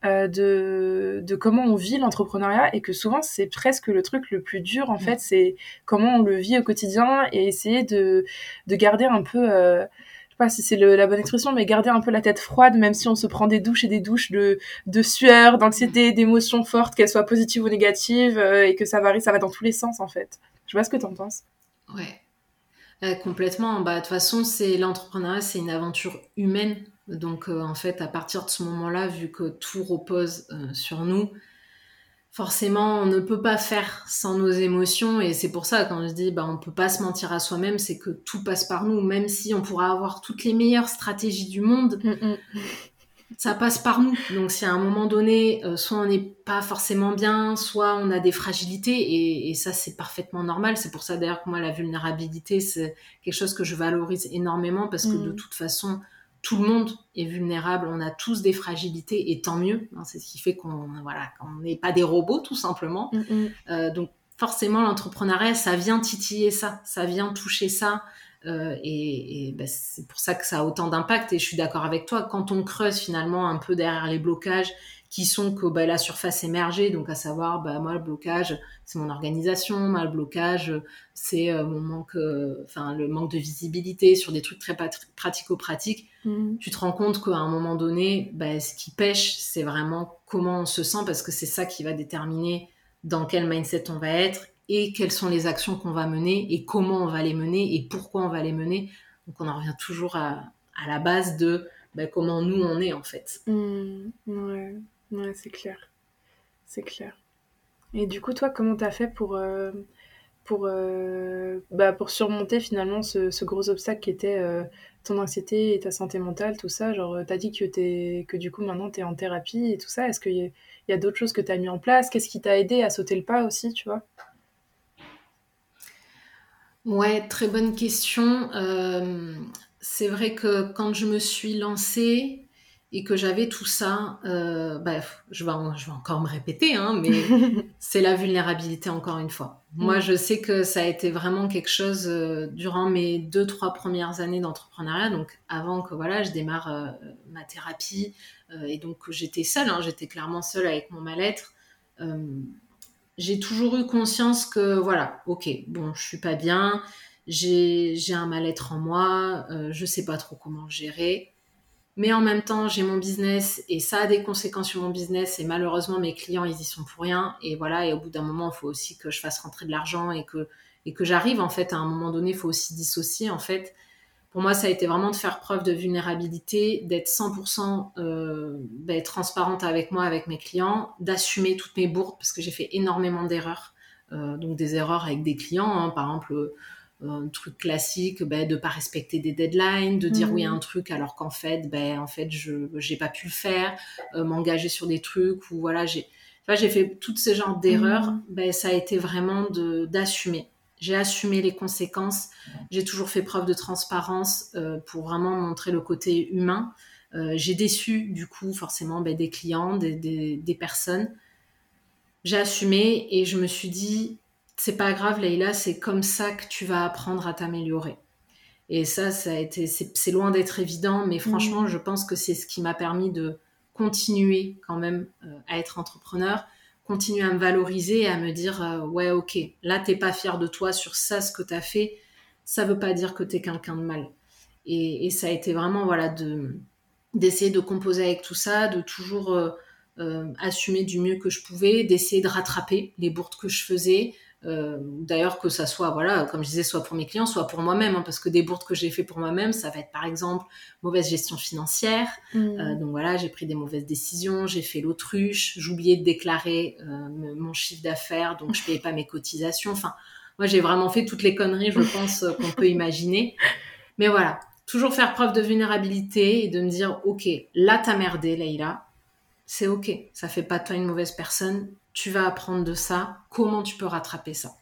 euh, de, de comment on vit l'entrepreneuriat et que souvent c'est presque le truc le plus dur en mm. fait c'est comment on le vit au quotidien et essayer de, de garder un peu euh, je sais pas si c'est la bonne expression mais garder un peu la tête froide même si on se prend des douches et des douches de, de sueur d'anxiété d'émotions fortes qu'elles soient positives ou négatives euh, et que ça varie ça va dans tous les sens en fait. Je sais pas ce que tu en penses. Ouais. Complètement. Bah de toute façon c'est l'entrepreneuriat c'est une aventure humaine donc euh, en fait, à partir de ce moment-là, vu que tout repose euh, sur nous, forcément, on ne peut pas faire sans nos émotions. Et c'est pour ça, quand je dis, bah, on ne peut pas se mentir à soi-même, c'est que tout passe par nous. Même si on pourra avoir toutes les meilleures stratégies du monde, mm, mm. ça passe par nous. Donc si à un moment donné, euh, soit on n'est pas forcément bien, soit on a des fragilités, et, ça c'est parfaitement normal. C'est pour ça d'ailleurs que moi, la vulnérabilité, c'est quelque chose que je valorise énormément, parce que de mm. toute façon, tout le monde est vulnérable, on a tous des fragilités et tant mieux. Hein, c'est ce qui fait qu'on voilà, n'est pas des robots tout simplement. Mm, mm. Euh, donc forcément l'entrepreneuriat, ça vient titiller ça, ça vient toucher ça. Euh, et, bah, c'est pour ça que ça a autant d'impact. Et je suis d'accord avec toi, quand on creuse finalement un peu derrière les blocages, qui sont que bah, la surface émergée, donc à savoir, bah, moi, le blocage, c'est mon organisation, moi, le blocage, c'est euh, mon manque, euh, enfin, le manque de visibilité sur des trucs très pratico-pratiques. Mmh. Tu te rends compte qu'à un moment donné, bah, ce qui pêche, c'est vraiment comment on se sent, parce que c'est ça qui va déterminer dans quel mindset on va être et quelles sont les actions qu'on va mener et comment on va les mener et pourquoi on va les mener. Donc, on en revient toujours à, à la base de bah, comment nous on est en fait. Mmh. ouais. Ouais, c'est clair. C'est clair. Et du coup, toi, comment t'as fait pour, euh, pour, euh, bah, pour surmonter finalement ce, gros obstacle qui était euh, ton anxiété et ta santé mentale, tout ça? Genre, t'as dit que, es, que du coup, maintenant, t'es en thérapie et tout ça. Est-ce qu'il y a, d'autres choses que t'as mis en place? Qu'est-ce qui t'a aidé à sauter le pas aussi, tu vois? Ouais, très bonne question. c'est vrai que quand je me suis lancée, et que j'avais tout ça, euh, bah, je, vais je vais encore me répéter, hein, mais c'est la vulnérabilité encore une fois. Moi, mm. je sais que ça a été vraiment quelque chose euh, durant mes deux, trois premières années d'entrepreneuriat, donc avant que voilà, je démarre euh, ma thérapie, et donc j'étais seule, hein, j'étais clairement seule avec mon mal-être. j'ai toujours eu conscience que voilà, ok, bon, je suis pas bien, j'ai un mal-être en moi, je sais pas trop comment gérer mais en même temps, j'ai mon business et ça a des conséquences sur mon business et malheureusement, mes clients, ils y sont pour rien. Et voilà, et au bout d'un moment, il faut aussi que je fasse rentrer de l'argent et que, j'arrive, en fait, à un moment donné, il faut aussi dissocier, en fait. Pour moi, ça a été vraiment de faire preuve de vulnérabilité, d'être 100% euh, ben, transparente avec moi, avec mes clients, d'assumer toutes mes bourdes parce que j'ai fait énormément d'erreurs. Euh, donc des erreurs avec des clients, hein. par exemple un truc classique ben, de pas respecter des deadlines de dire oui à mhm. un truc alors qu'en fait ben en fait je j'ai pas pu le faire euh, m'engager sur des trucs ou voilà j'ai j'ai fait tous ces genres d'erreurs. Mhm. ben ça a été vraiment de d'assumer. J'ai assumé les conséquences. J'ai toujours fait preuve de transparence euh, pour vraiment montrer le côté humain. Euh, j'ai déçu du coup forcément ben, des clients des, des, des personnes. J'ai assumé et je me suis dit c'est pas grave, Leïla, c'est comme ça que tu vas apprendre à t'améliorer. Et ça, ça a été, c'est loin d'être évident, mais franchement, mm. je pense que c'est ce qui m'a permis de continuer quand même euh, à être entrepreneur, continuer à me valoriser et à me dire, euh, ouais, ok, là, t'es pas fier de toi sur ça, ce que tu as fait, ça veut pas dire que tu es quelqu'un de mal. Et, ça a été vraiment, voilà, de d'essayer de composer avec tout ça, de toujours euh, assumer du mieux que je pouvais, d'essayer de rattraper les bourdes que je faisais, euh, D'ailleurs, que ça soit, voilà, comme je disais, soit pour mes clients, soit pour moi-même, hein, parce que des bourdes que j'ai fait pour moi-même, ça va être par exemple mauvaise gestion financière. Mm. Euh, donc voilà, j'ai pris des mauvaises décisions, j'ai fait l'autruche, j'oubliais de déclarer euh, mon chiffre d'affaires, donc je payais pas mes cotisations. Enfin, moi, j'ai vraiment fait toutes les conneries, je pense, qu'on peut imaginer. Mais voilà, toujours faire preuve de vulnérabilité et de me dire, ok, là t'as merdé, Leïla, c'est ok, ça fait pas de toi une mauvaise personne, tu vas apprendre de ça, comment tu peux rattraper ça.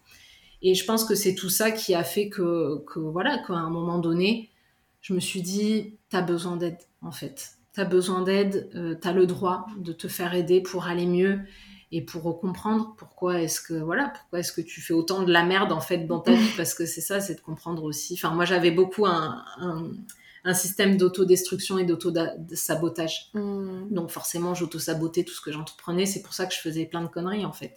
Et je pense que c'est tout ça qui a fait que, que voilà, qu'à un moment donné, je me suis dit, tu as besoin d'aide, en fait. Tu as besoin d'aide, euh, tu as le droit de te faire aider pour aller mieux et pour comprendre pourquoi est-ce que voilà pourquoi est-ce que tu fais autant de la merde en fait dans ta vie parce que c'est ça c'est de comprendre aussi enfin moi j'avais beaucoup un, un système d'autodestruction et d'auto-sabotage. Hmm. Donc forcément, j'auto-sabotais tout ce que j'entreprenais. C'est pour ça que je faisais plein de conneries, en fait.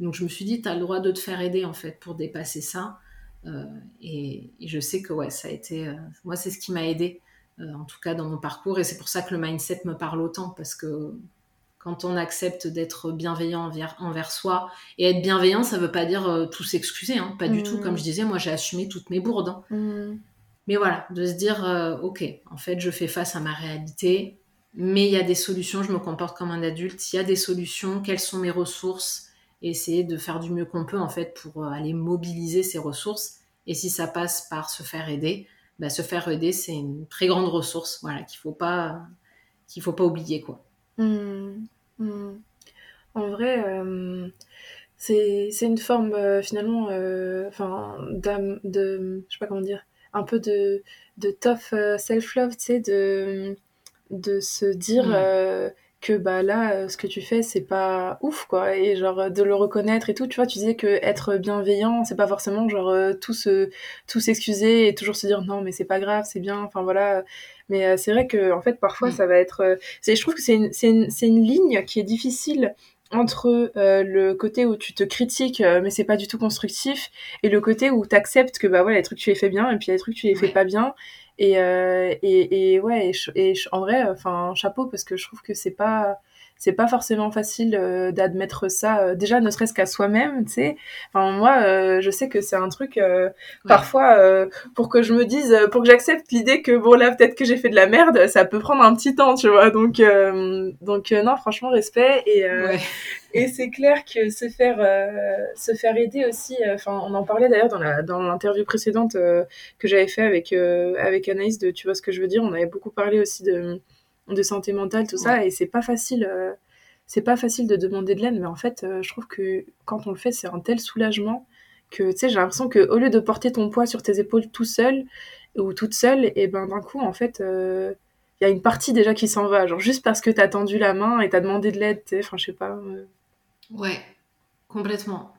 Donc je me suis dit, tu as le droit de te faire aider, en fait, pour dépasser ça. Euh, et, je sais que, ouais, ça a été... Euh, moi, c'est ce qui m'a aidé, euh, en tout cas dans mon parcours. Et c'est pour ça que le mindset me parle autant, parce que quand on accepte d'être bienveillant envers, envers, soi, et être bienveillant, ça veut pas dire tout s'excuser, hein, pas du tout. Hmm. Comme je disais, moi, j'ai assumé toutes mes bourdes. Hein. Hmm. Mais voilà, de se dire, euh, ok, en fait, je fais face à ma réalité, mais il y a des solutions, je me comporte comme un adulte, il y a des solutions, quelles sont mes ressources, et essayer de faire du mieux qu'on peut, en fait, pour euh, aller mobiliser ces ressources. Et si ça passe par se faire aider, bah, se faire aider, c'est une très grande ressource, voilà, qu'il faut pas, faut pas oublier, quoi. Mmh. Mmh. En vrai, euh, c'est une forme, finalement, de, je sais pas comment dire, un peu de, de tough euh, self-love, tu sais, de, de se dire mm. euh, que bah là, euh, ce que tu fais, c'est pas ouf, quoi, et genre de le reconnaître et tout. Tu vois, tu disais que être bienveillant, c'est pas forcément genre tout se, tout s'excuser et toujours se dire non, mais c'est pas grave, c'est bien, enfin voilà. Mais c'est vrai que en fait, parfois, mm. ça va être. je trouve que c'est une, une, une ligne qui est difficile entre euh, le côté où tu te critiques euh, mais c'est pas du tout constructif et le côté où tu acceptes que bah ouais les trucs tu les fais bien et puis les trucs tu les fais pas bien. Et, euh, et, et ouais et, en vrai enfin chapeau parce que je trouve que c'est pas c'est pas forcément facile euh, d'admettre ça euh, déjà ne serait-ce qu'à soi-même tu sais. Enfin moi euh, je sais que c'est un truc parfois pour que je me dise pour que j'accepte l'idée que bon là peut-être que j'ai fait de la merde ça peut prendre un petit temps tu vois. Donc donc non franchement respect. Et et c'est clair que se faire se faire aider aussi enfin on en parlait d'ailleurs dans la dans l'interview précédente que j'avais fait avec avec Anaïs de tu vois ce que je veux dire on avait beaucoup parlé aussi de de santé mentale, tout ça, et c'est pas facile. Euh, c'est pas facile de demander de l'aide, mais en fait, euh, je trouve que quand on le fait, c'est un tel soulagement que, tu sais, j'ai l'impression que au lieu de porter ton poids sur tes épaules tout seul ou toute seule, et ben d'un coup, en fait, euh, il y a une partie déjà qui s'en va, genre juste parce que t'as tendu la main et t'as demandé de l'aide, tu sais, enfin je sais pas. Ouais, complètement.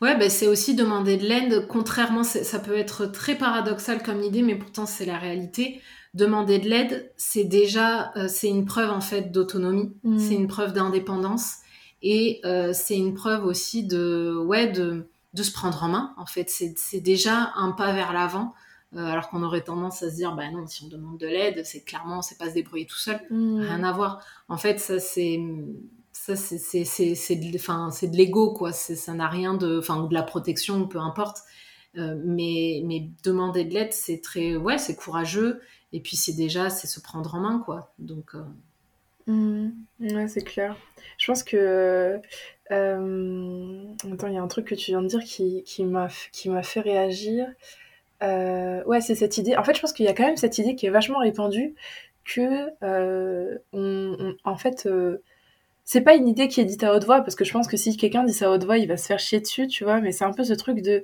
Ouais, ben c'est aussi demander de l'aide. Contrairement, ça peut être très paradoxal comme idée, mais pourtant c'est la réalité. Demander de l'aide, c'est déjà, euh, c'est une preuve en fait d'autonomie, Mm. c'est une preuve d'indépendance et euh, c'est une preuve aussi de, ouais, de, de se prendre en main. En fait, c'est déjà un pas vers l'avant. euh, alors qu'on aurait tendance à se dire, bah non, si on demande de l'aide, c'est clairement, c'est pas se débrouiller tout seul Mm. rien à voir. En fait, ça c'est ça c'est de enfin c'est de l'ego quoi, ça n'a rien de enfin ou de la protection, peu importe. Mais mais demander de l'aide, c'est très ouais, c'est courageux et puis c'est déjà c'est se prendre en main quoi. Donc euh, Mm. Ouais, c'est clair. Je pense que. euh, Attends, il y a un truc que tu viens de dire qui, qui m'a fait réagir. Euh, Ouais, c'est cette idée. En fait, je pense qu'il y a quand même cette idée qui est vachement répandue que, en fait, c'est pas une idée qui est dite à haute voix, parce que je pense que si quelqu'un dit ça à haute voix, il va se faire chier dessus, tu vois, mais c'est un peu ce truc de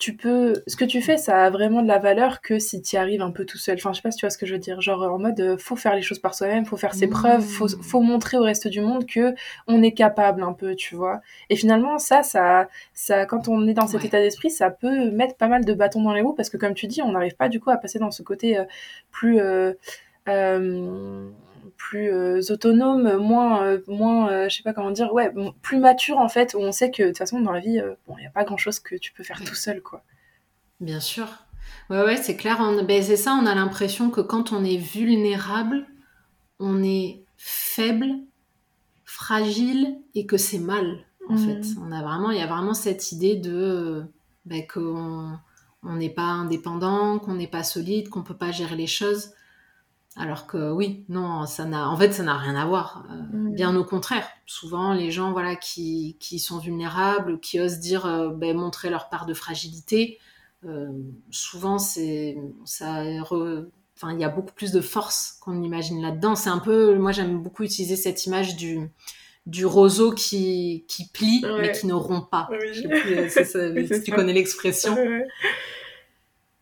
tu peux ce que tu fais ça a vraiment de la valeur que si tu y arrives un peu tout seul enfin je sais pas si tu vois ce que je veux dire genre en mode euh, faut faire les choses par soi-même faut faire ses Mmh. preuves faut, faut montrer au reste du monde que on est capable un peu tu vois et finalement ça ça ça quand on est dans cet Ouais. état d'esprit ça peut mettre pas mal de bâtons dans les roues parce que comme tu dis on n'arrive pas du coup à passer dans ce côté euh, plus euh, euh, plus euh, autonome, moins, euh, moins euh, je sais pas comment dire, ouais, plus mature en fait, où on sait que de toute façon dans la vie, bon, il n'y a pas grand chose que tu peux faire tout seul, quoi. bien sûr. Ouais ouais, c'est clair, on, ben, c'est ça, on a l'impression que quand on est vulnérable, on est faible, fragile et que c'est mal en Mhm. fait. On a vraiment il y a vraiment cette idée de ben, qu'on on n'est pas indépendant, qu'on n'est pas solide, qu'on peut pas gérer les choses. Alors que oui, non, ça n'a, en fait, ça n'a rien à voir. Euh. Bien au contraire. Souvent, les gens, voilà, qui, qui sont vulnérables, qui osent dire, euh, ben, montrer leur part de fragilité, euh, souvent, c'est, ça, enfin, il y a beaucoup plus de force qu'on imagine là-dedans. C'est un peu, moi, j'aime beaucoup utiliser cette image du, du roseau qui, qui plie, Ouais. mais qui ne rompt pas. Oui. Je sais plus, ça, Oui, si tu ça. connais l'expression. Ouais.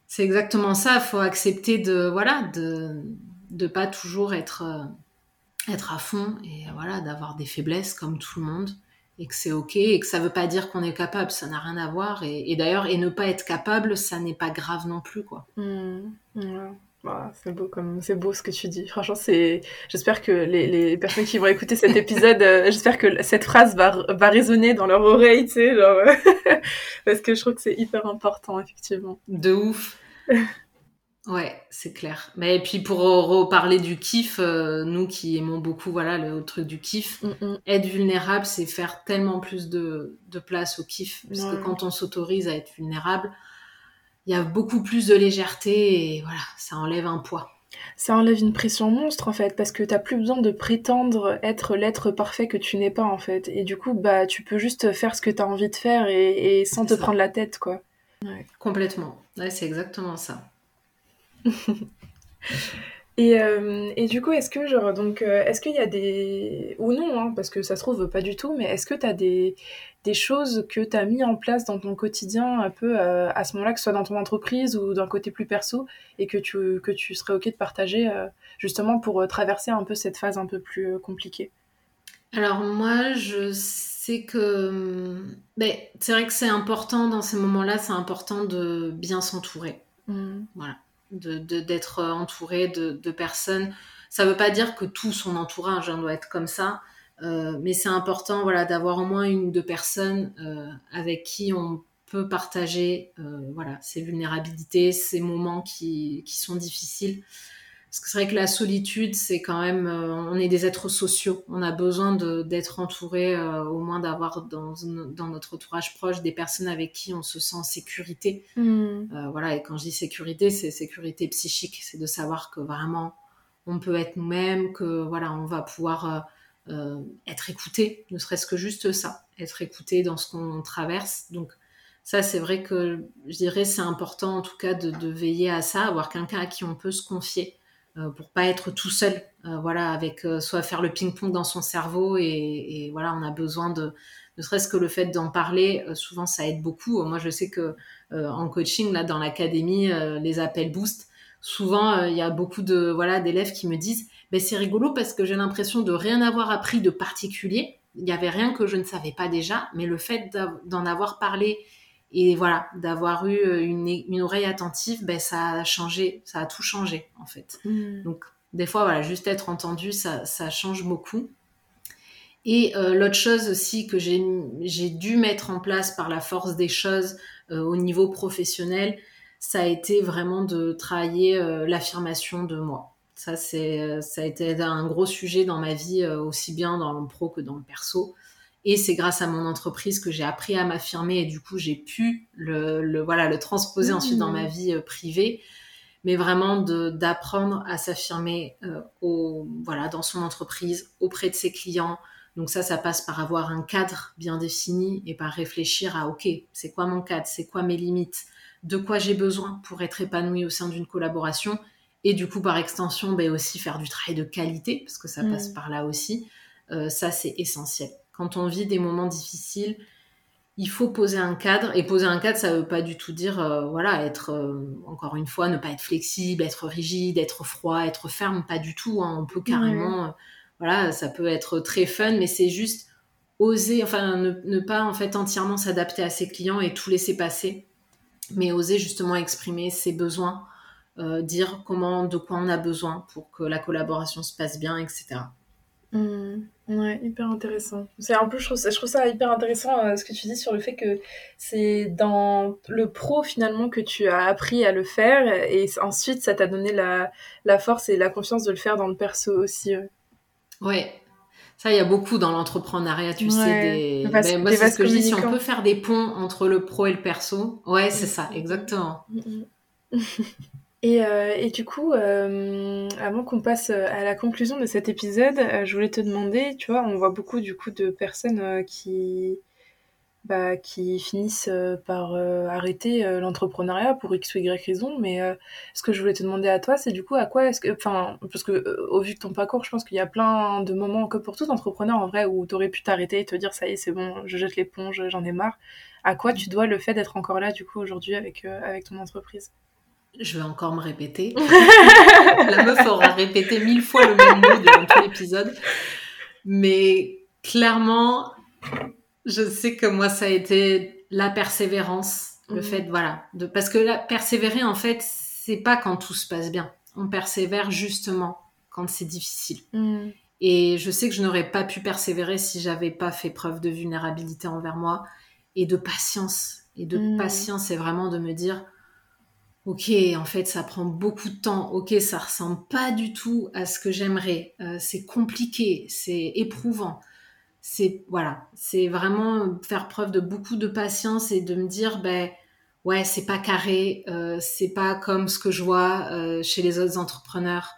C'est exactement ça. Il faut accepter de voilà de de pas toujours être euh, être à fond et voilà d'avoir des faiblesses comme tout le monde et que c'est ok et que ça veut pas dire qu'on est capable. Ça n'a rien à voir et, et d'ailleurs et ne pas être capable, ça n'est pas grave non plus quoi. Bah, c'est beau comme c'est beau ce que tu dis. Franchement, c'est. J'espère que les, les personnes qui vont écouter cet épisode, euh, j'espère que cette phrase va, va résonner dans leur oreille, tu sais, genre parce que je trouve que c'est hyper important effectivement. De ouf. Ouais, c'est clair. Mais et puis pour reparler du kiff, euh, nous qui aimons beaucoup voilà le truc du kiff, Mhm. être vulnérable, c'est faire tellement plus de, de place au kiff. Parce Ouais. que quand on s'autorise à être vulnérable, il y a beaucoup plus de légèreté et voilà, ça enlève un poids. Ça enlève une pression monstre en fait, parce que t'as plus besoin de prétendre être l'être parfait que tu n'es pas en fait. Et du coup, bah tu peux juste faire ce que t'as envie de faire et, et sans te ça. prendre la tête quoi. Complètement. Ouais, c'est exactement ça. Et, euh, et du coup, est-ce que genre donc euh, est-ce qu'il y a des ou non hein, parce que ça se trouve pas du tout, mais est-ce que t'as des des choses que t'as mis en place dans ton quotidien un peu euh, à ce moment-là, que ce soit dans ton entreprise ou d'un côté plus perso, et que tu que tu serais ok de partager euh, justement pour euh, traverser un peu cette phase un peu plus compliquée? Alors moi, je sais que ben, c'est vrai que c'est important dans ces moments-là, c'est important de bien s'entourer. Mm. de de- d'être entouré de, personnes. Ça veut pas dire que tout son entourage hein, doit être comme ça, euh, mais c'est important voilà d'avoir au moins une ou deux personnes euh, avec qui on peut partager euh, voilà ses vulnérabilités, ces moments qui, qui sont difficiles. Parce que c'est vrai que la solitude, c'est quand même, euh, on est des êtres sociaux. On a besoin de- d'être entouré, euh, au moins d'avoir dans, dans notre entourage proche des personnes avec qui on se sent en sécurité. Mm. Euh, voilà, et quand je dis sécurité, c'est sécurité psychique, c'est de savoir que vraiment on peut être nous-mêmes, que voilà, on va pouvoir être écouté, ne serait-ce que juste ça, être écouté dans ce qu'on traverse. Donc ça, c'est vrai que je dirais c'est important en tout cas de, de veiller à ça, avoir quelqu'un à qui on peut se confier pour pas être tout seul, euh, voilà, avec euh, soit faire le ping-pong dans son cerveau et, voilà, on a besoin de, ne serait-ce que le fait d'en parler, euh, souvent ça aide beaucoup. Moi, je sais que euh, en coaching, là, dans l'académie, euh, les appels boost, souvent il y a beaucoup de voilà d'élèves qui me disent ben c'est rigolo parce que j'ai l'impression de rien avoir appris de particulier il n'y avait rien que je ne savais pas déjà mais le fait d'en avoir parlé et voilà d'avoir eu une, une, oreille attentive ben ça a changé ça a tout changé en fait mmh. donc des fois voilà juste être entendu ça, ça change beaucoup et euh, l'autre chose aussi que j'ai dû mettre en place par la force des choses euh, au niveau professionnel, ça a été vraiment de travailler euh, l'affirmation de moi. Ça, c'est, ça a été un gros sujet dans ma vie, aussi bien dans le pro que dans le perso. Et c'est grâce à mon entreprise que j'ai appris à m'affirmer et du coup j'ai pu le, voilà le transposer ensuite dans ma mmh. vie privée mais vraiment d'apprendre à s'affirmer au voilà dans son entreprise auprès de ses clients donc ça, ça passe par avoir un cadre bien défini et par réfléchir à, OK, c'est quoi mon cadre, c'est quoi mes limites, de quoi j'ai besoin pour être épanoui au sein d'une collaboration? Et du coup, par extension, ben aussi faire du travail de qualité, parce que ça passe mm. par là aussi. Euh, ça, c'est essentiel. Quand on vit des moments difficiles, il faut poser un cadre. Et poser un cadre, ça ne veut pas du tout dire, euh, voilà, être, euh, encore une fois, ne pas être flexible, être rigide, être froid, être ferme, pas du tout. Hein. On peut carrément voilà, ça peut être très fun, mais c'est juste oser, enfin, ne, pas en fait entièrement s'adapter à ses clients et tout laisser passer, mais oser justement exprimer ses besoins, euh, dire comment, de quoi on a besoin pour que la collaboration se passe bien, etc. Mmh. Ouais, hyper intéressant. C'est en plus je trouve, ça, je trouve ça hyper intéressant euh, ce que tu dis sur le fait que c'est dans le pro finalement que tu as appris à le faire et ensuite ça t'a donné la, la, force et la confiance de le faire dans le perso aussi. Ouais. Ça, il y a beaucoup dans l'entrepreneuriat, tu sais. Des... Ben, moi, c'est ce que je dis. Si on peut faire des ponts entre le pro et le perso, ouais, c'est ça, exactement. Et, euh, et, du coup, euh, avant qu'on passe à la conclusion de cet épisode, euh, je voulais te demander, tu vois, on voit beaucoup du coup de personnes qui bah, qui finissent euh, par euh, arrêter euh, l'entrepreneuriat pour X ou Y raison. Mais ce que je voulais te demander à toi, c'est du coup à quoi est-ce que. Enfin, parce que au vu de ton parcours, je pense qu'il y a plein de moments, que pour tout entrepreneur en vrai, où tu aurais pu t'arrêter et te dire ça y est, c'est bon, je jette l'éponge, j'en ai marre. À quoi tu dois le fait d'être encore là du coup aujourd'hui avec ton entreprise? Je vais encore me répéter. La meuf aura répété mille fois le même mot durant tout l'épisode. Mais clairement, je sais que moi, ça a été la persévérance, le mhm. fait, voilà, de, parce que la persévérer, en fait, c'est pas quand tout se passe bien. On persévère justement quand c'est difficile. Mhm. Et je sais que je n'aurais pas pu persévérer si j'avais pas fait preuve de vulnérabilité envers moi et de patience. Et de mhm. patience, c'est vraiment de me dire, ok, en fait, ça prend beaucoup de temps. Ok, ça ressemble pas du tout à ce que j'aimerais. Euh, c'est compliqué, c'est éprouvant c'est voilà, c'est vraiment faire preuve de beaucoup de patience et de me dire ben ouais, c'est pas carré, euh, c'est pas comme ce que je vois euh, chez les autres entrepreneurs.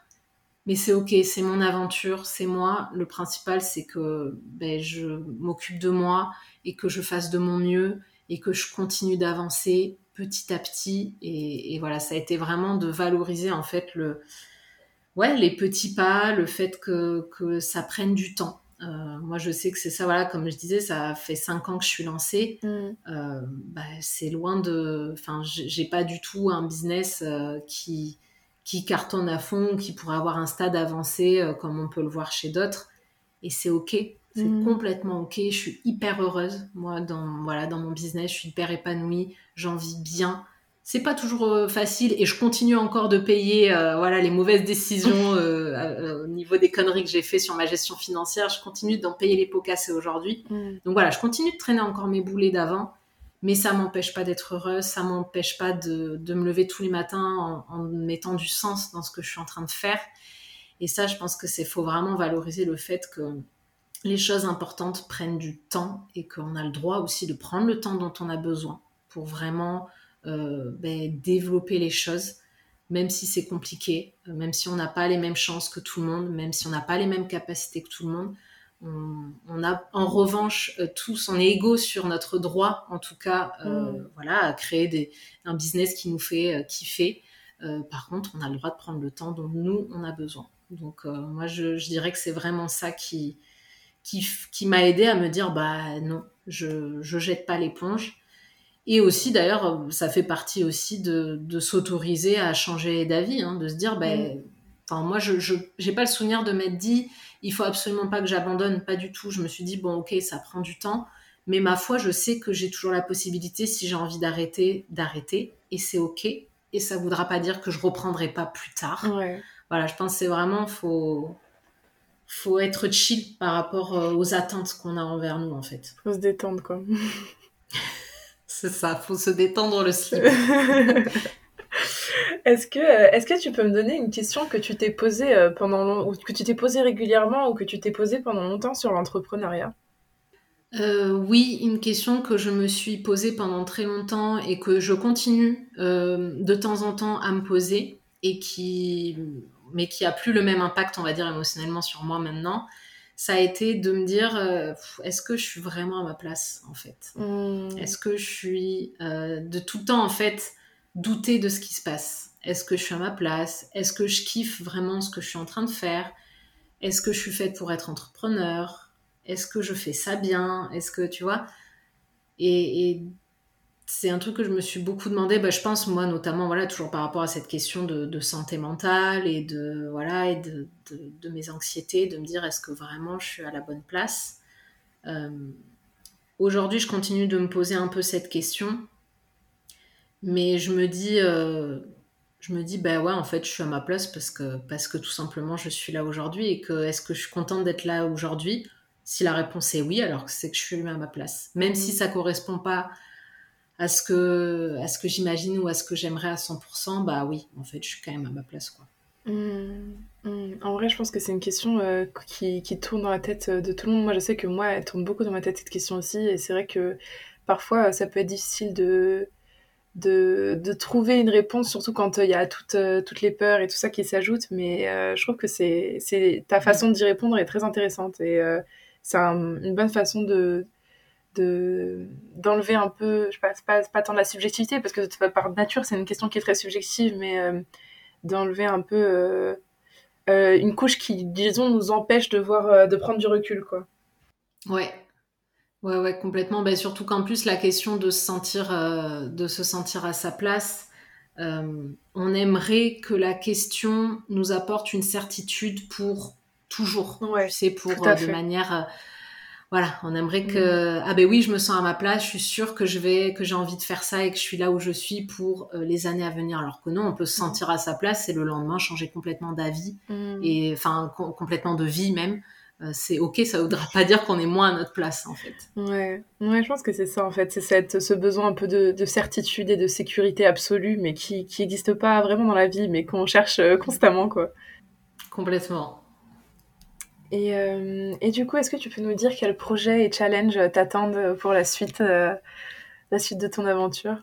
Mais c'est ok, c'est mon aventure, c'est moi. Le principal, c'est que ben, je m'occupe de moi et que je fasse de mon mieux et que je continue d'avancer petit à petit. Et, et, voilà, ça a été vraiment de valoriser en fait le, ouais, les petits pas, le fait que, que ça prenne du temps. Euh, moi, je sais que c'est ça, voilà, comme je disais, ça fait cinq ans que je suis lancée. Mm. Euh, bah, c'est loin de. Enfin, j'ai pas du tout un business euh, qui, qui cartonne à fond, qui pourrait avoir un stade avancé comme on peut le voir chez d'autres. Et c'est OK. C'est mm. complètement OK. Je suis hyper heureuse, moi, dans, voilà, dans mon business. Je suis hyper épanouie. J'en vis bien c'est pas toujours euh, facile et je continue encore de payer euh, voilà les mauvaises décisions euh, au niveau des conneries que j'ai fait sur ma gestion financière je continue d'en payer les pots cassés aujourd'hui mm. donc voilà je continue de traîner encore mes boulets d'avant mais ça m'empêche pas d'être heureuse ça m'empêche pas de, de, me lever tous les matins en, en, mettant du sens dans ce que je suis en train de faire et ça je pense que c'est faut vraiment valoriser le fait que les choses importantes prennent du temps et qu'on a le droit aussi de prendre le temps dont on a besoin pour vraiment euh, ben, développer les choses, même si c'est compliqué, euh, même si on n'a pas les mêmes chances que tout le monde, même si on n'a pas les mêmes capacités que tout le monde. On, a en revanche euh, tous, on est égaux sur notre droit, en tout cas, mm. voilà, à créer des, un business qui nous fait kiffer. par contre, on a le droit de prendre le temps dont nous, on a besoin. Donc, moi, je, je, dirais que c'est vraiment ça qui, qui, qui m'a aidé à me dire, bah non, je, je jette pas l'éponge. Et aussi, d'ailleurs, ça fait partie aussi de, de s'autoriser à changer d'avis, hein, de se dire, ben, enfin, moi, je n'ai pas le souvenir de m'être dit, il faut absolument pas que j'abandonne, pas du tout. Je me suis dit, bon, ok, ça prend du temps, mais ma foi, je sais que j'ai toujours la possibilité, si j'ai envie d'arrêter, d'arrêter, et c'est ok. Et ça voudra pas dire que je reprendrai pas plus tard. Voilà, je pense que c'est vraiment, faut, faut être chill par rapport euh, aux attentes qu'on a envers nous, en fait. Faut se détendre, quoi. c'est ça, faut se détendre le slip. Est-ce que, euh, est-ce que tu peux me donner une question que tu t'es posée euh, pendant ou que tu t'es posée régulièrement ou que tu t'es posée pendant longtemps sur l'entrepreneuriat? Euh, oui, une question que je me suis posée pendant très longtemps et que je continue de temps en temps à me poser et qui, mais qui a plus le même impact, on va dire émotionnellement sur moi maintenant. Ça a été de me dire, est-ce que je suis vraiment à ma place en fait? Mmh. Est-ce que je suis de tout le temps en fait douter de ce qui se passe? Est-ce que je suis à ma place? Est-ce que je kiffe vraiment ce que je suis en train de faire? Est-ce que je suis faite pour être entrepreneur? Est-ce que je fais ça bien? Est-ce que tu vois? Et, c'est un truc que je me suis beaucoup demandé. Bah, je pense moi notamment voilà toujours par rapport à cette question de, santé mentale et de voilà et de, mes anxiétés, de me dire est-ce que vraiment je suis à la bonne place? Euh, Aujourd'hui, je continue de me poser un peu cette question, mais je me dis euh, je me dis bah ouais en fait je suis à ma place parce que parce que tout simplement je suis là aujourd'hui et que est-ce que je suis contente d'être là aujourd'hui? Si la réponse est oui alors c'est que je suis à ma place. Même si ça correspond pas à ce que à ce que j'imagine ou à ce que j'aimerais à 100% bah oui en fait je suis quand même à ma place quoi mmh, mmh. En vrai, je pense que c'est une question euh, qui, qui, tourne dans la tête de tout le monde. Moi, je sais que moi, elle tourne beaucoup dans ma tête cette question aussi. Et c'est vrai que parfois, ça peut être difficile de, de, de, trouver une réponse, surtout quand euh, il y a toutes, euh, toutes les peurs et tout ça qui s'ajoutent. Mais euh, je trouve que c'est ta façon d'y répondre est très intéressante et c'est une bonne façon de, de d'enlever un peu, je sais pas, pas, pas tant de la subjectivité parce que par nature c'est une question qui est très subjective, mais d'enlever un peu une couche qui, disons, nous empêche de voir, de prendre du recul, quoi. Ouais, Ouais, ouais, complètement. Ben, surtout qu'en plus, la question de se sentir, euh, de se sentir à sa place, euh, on aimerait que la question nous apporte une certitude pour toujours. Ouais, c'est pour euh, de manière. Voilà, on aimerait que mm. ah ben oui, je me sens à ma place, je suis sûre que je vais, que j'ai envie de faire ça et que je suis là où je suis pour les années à venir. Alors que non, on peut se mm. sentir à sa place et le lendemain changer complètement d'avis mm. et enfin complètement de vie même. Euh, c'est ok, ça voudra pas dire qu'on est moins à notre place en fait. Ouais, ouais je pense que c'est ça en fait, c'est cette, ce besoin un peu de, certitude et de sécurité absolue, mais qui n'existe pas vraiment dans la vie, mais qu'on cherche euh, constamment quoi. Complètement. Et, euh, et du coup, est-ce que tu peux nous dire quels projets et challenges t'attendent pour la suite, la suite de ton aventure?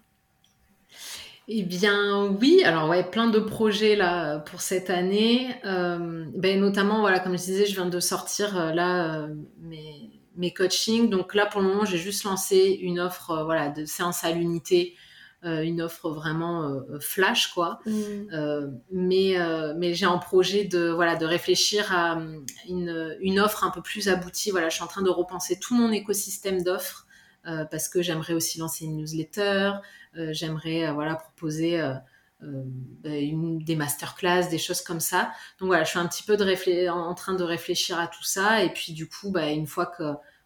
Eh bien oui, alors ouais, plein de projets là pour cette année. Euh, ben, notamment, voilà, comme je disais, je viens de sortir euh, là euh, mes, mes coachings. Donc là, pour le moment, j'ai juste lancé une offre voilà, de séance à l'unité, une offre vraiment flash, quoi. Mm. mais mais j'ai en projet de, voilà, de réfléchir à une, une offre un peu plus aboutie. Voilà, je suis en train de repenser tout mon écosystème d'offres. parce que j'aimerais aussi lancer une newsletter, euh, j'aimerais euh, voilà proposer euh, bah, une, des masterclass, des choses comme ça. Donc voilà, je suis un petit peu de en train de réfléchir à tout ça. Et puis du coup, bah, une fois que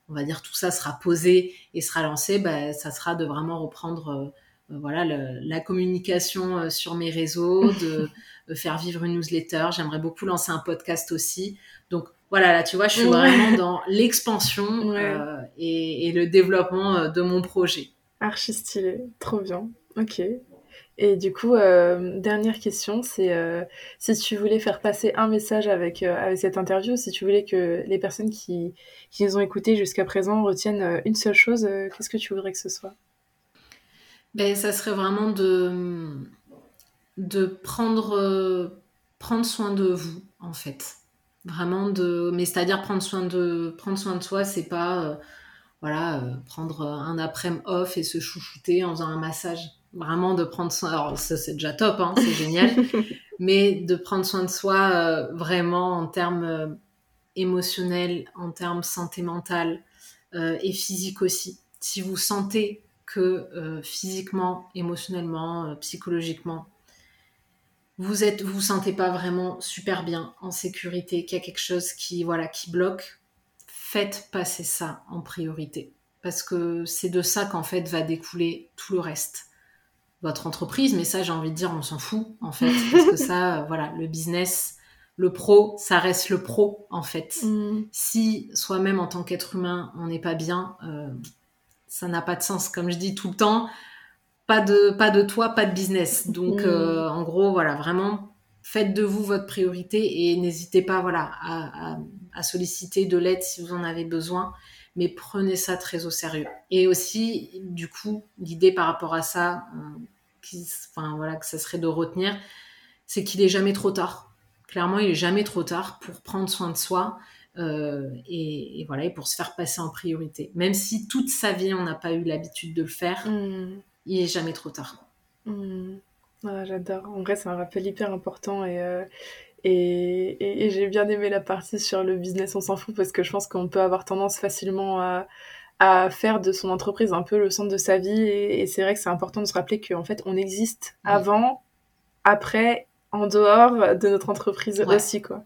on va dire tout ça sera posé et sera lancé, bah, ça sera de vraiment reprendre voilà la communication sur mes réseaux, de, faire vivre une newsletter. J'aimerais beaucoup lancer un podcast aussi. Donc voilà, là tu vois, je suis vraiment dans l'expansion et, et, le développement de mon projet. Archi stylé, trop bien. Ok. Et du coup, euh, dernière question, c'est euh, si tu voulais faire passer un message avec, euh, avec cette interview, si tu voulais que les personnes qui, qui nous ont écoutés jusqu'à présent retiennent une seule chose, qu'est-ce que tu voudrais que ce soit? Ben, Ça serait vraiment de, de prendre, prendre soin de vous, en fait. Vraiment de. Mais c'est-à-dire prendre soin de, prendre soin de soi, c'est pas voilà, euh, prendre un après-midi off et se chouchouter en faisant un massage. Vraiment de prendre soin. Alors, ça, c'est déjà top, hein, c'est génial. mais de prendre soin de soi euh, vraiment en termes euh, émotionnels, en termes santé mentale et physique aussi. Si vous sentez que euh, physiquement, émotionnellement, euh, psychologiquement, vous êtes, vous, vous sentez pas vraiment super bien en sécurité, qu'il y a quelque chose qui, voilà, qui bloque, faites passer ça en priorité. Parce que c'est de ça qu'en fait va découler tout le reste. Votre entreprise, mais ça, j'ai envie de dire, on s'en fout, en fait. Parce que ça, voilà, le business, le pro, ça reste le pro, en fait. Mm. Si soi-même, en tant qu'être humain, on n'est pas bien, euh, ça n'a pas de sens. Comme je dis tout le temps, pas de, pas de toi, pas de business. Donc, Mm. euh, en gros, voilà, vraiment, faites de vous votre priorité et n'hésitez pas, voilà, à, à- à solliciter de l'aide si vous en avez besoin. Mais prenez ça très au sérieux. Et aussi, du coup, l'idée par rapport à ça, euh, qui, enfin, voilà, que ça serait de retenir, c'est qu'il est jamais trop tard. Clairement, il est jamais trop tard pour prendre soin de soi et, et voilà, et pour se faire passer en priorité. Même si toute sa vie on n'a pas eu l'habitude de le faire, Mm. il est jamais trop tard. Mm. Ah, j'adore. En vrai, c'est un rappel hyper important et, euh, et, et- et j'ai bien aimé la partie sur le business, on s'en fout, parce que je pense qu'on peut avoir tendance facilement à, à faire de son entreprise un peu le centre de sa vie. Et, et c'est vrai que c'est important de se rappeler qu'en fait, on existe Oui. avant, après, en dehors de notre entreprise Ouais. aussi, quoi.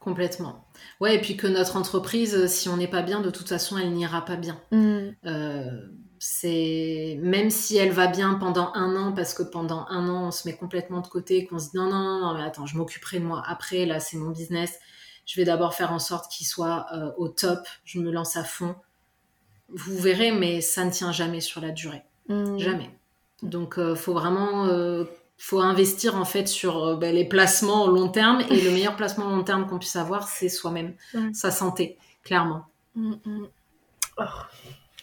Complètement. Ouais, et puis que notre entreprise, euh, si on n'est pas bien, de toute façon, elle n'ira pas bien. Mm. Euh, c'est même si elle va bien pendant un an, parce que pendant un an, on se met complètement de côté, qu'on se dit non, non, non, non, mais attends, je m'occuperai de moi après, là, c'est mon business. Je vais d'abord faire en sorte qu'il soit euh, au top, je me lance à fond. Vous verrez, mais ça ne tient jamais sur la durée. Mm. Jamais. Donc, euh, faut vraiment faut investir en fait sur euh, ben, les placements long terme. Et le meilleur placement long terme qu'on puisse avoir, c'est soi-même, sa santé, clairement. Mm, mm. Oh.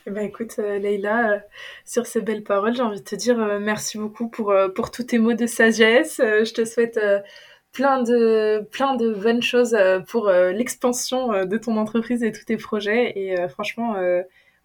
Eh ben, écoute, euh, Leïla, euh, sur ces belles paroles, j'ai envie de te dire euh, merci beaucoup pour, pour tous tes mots de sagesse. Je te souhaite plein, de, plein de bonnes choses pour l'expansion de ton entreprise et tous tes projets. Et franchement,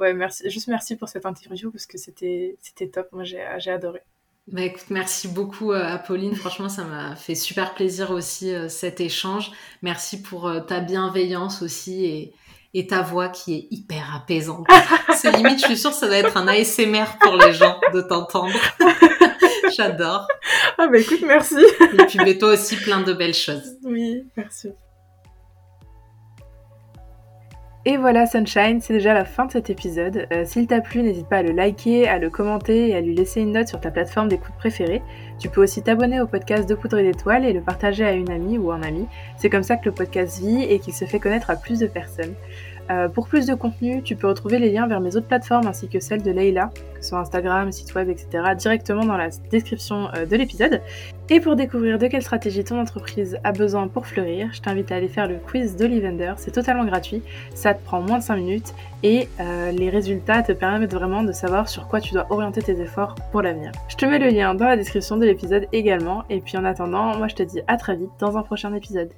ouais, merci, juste merci pour cette interview parce que c'était top. Moi, j'ai adoré. Bah, écoute, merci beaucoup euh, Apolline. Franchement, ça m'a fait super plaisir aussi euh, cet échange. Merci pour euh, ta bienveillance aussi et, et ta voix qui est hyper apaisante. C'est limite, je suis sûre ça doit être un ASMR pour les gens de t'entendre. J'adore. Ah bah écoute, merci. Et puis mais toi aussi plein de belles choses. Oui, merci. Et voilà Sunshine, c'est déjà la fin de cet épisode. Euh, S'il t'a plu, n'hésite pas à le liker, à le commenter et à lui laisser une note sur ta plateforme d'écoute préférée. Tu peux aussi t'abonner au podcast de Poudre et d'étoiles et le partager à une amie ou un ami. C'est comme ça que le podcast vit et qu'il se fait connaître à plus de personnes. Euh, pour plus de contenu, tu peux retrouver les liens vers mes autres plateformes ainsi que celle de Leïla, que ce soit Instagram, site web, etc., directement dans la description euh, de l'épisode. Et pour découvrir de quelle stratégie ton entreprise a besoin pour fleurir, je t'invite à aller faire le quiz d'Olivender, c'est totalement gratuit, ça te prend moins de 5 minutes et euh, les résultats te permettent vraiment de savoir sur quoi tu dois orienter tes efforts pour l'avenir. Je te mets le lien dans la description de l'épisode également et puis en attendant, moi je te dis à très vite dans un prochain épisode.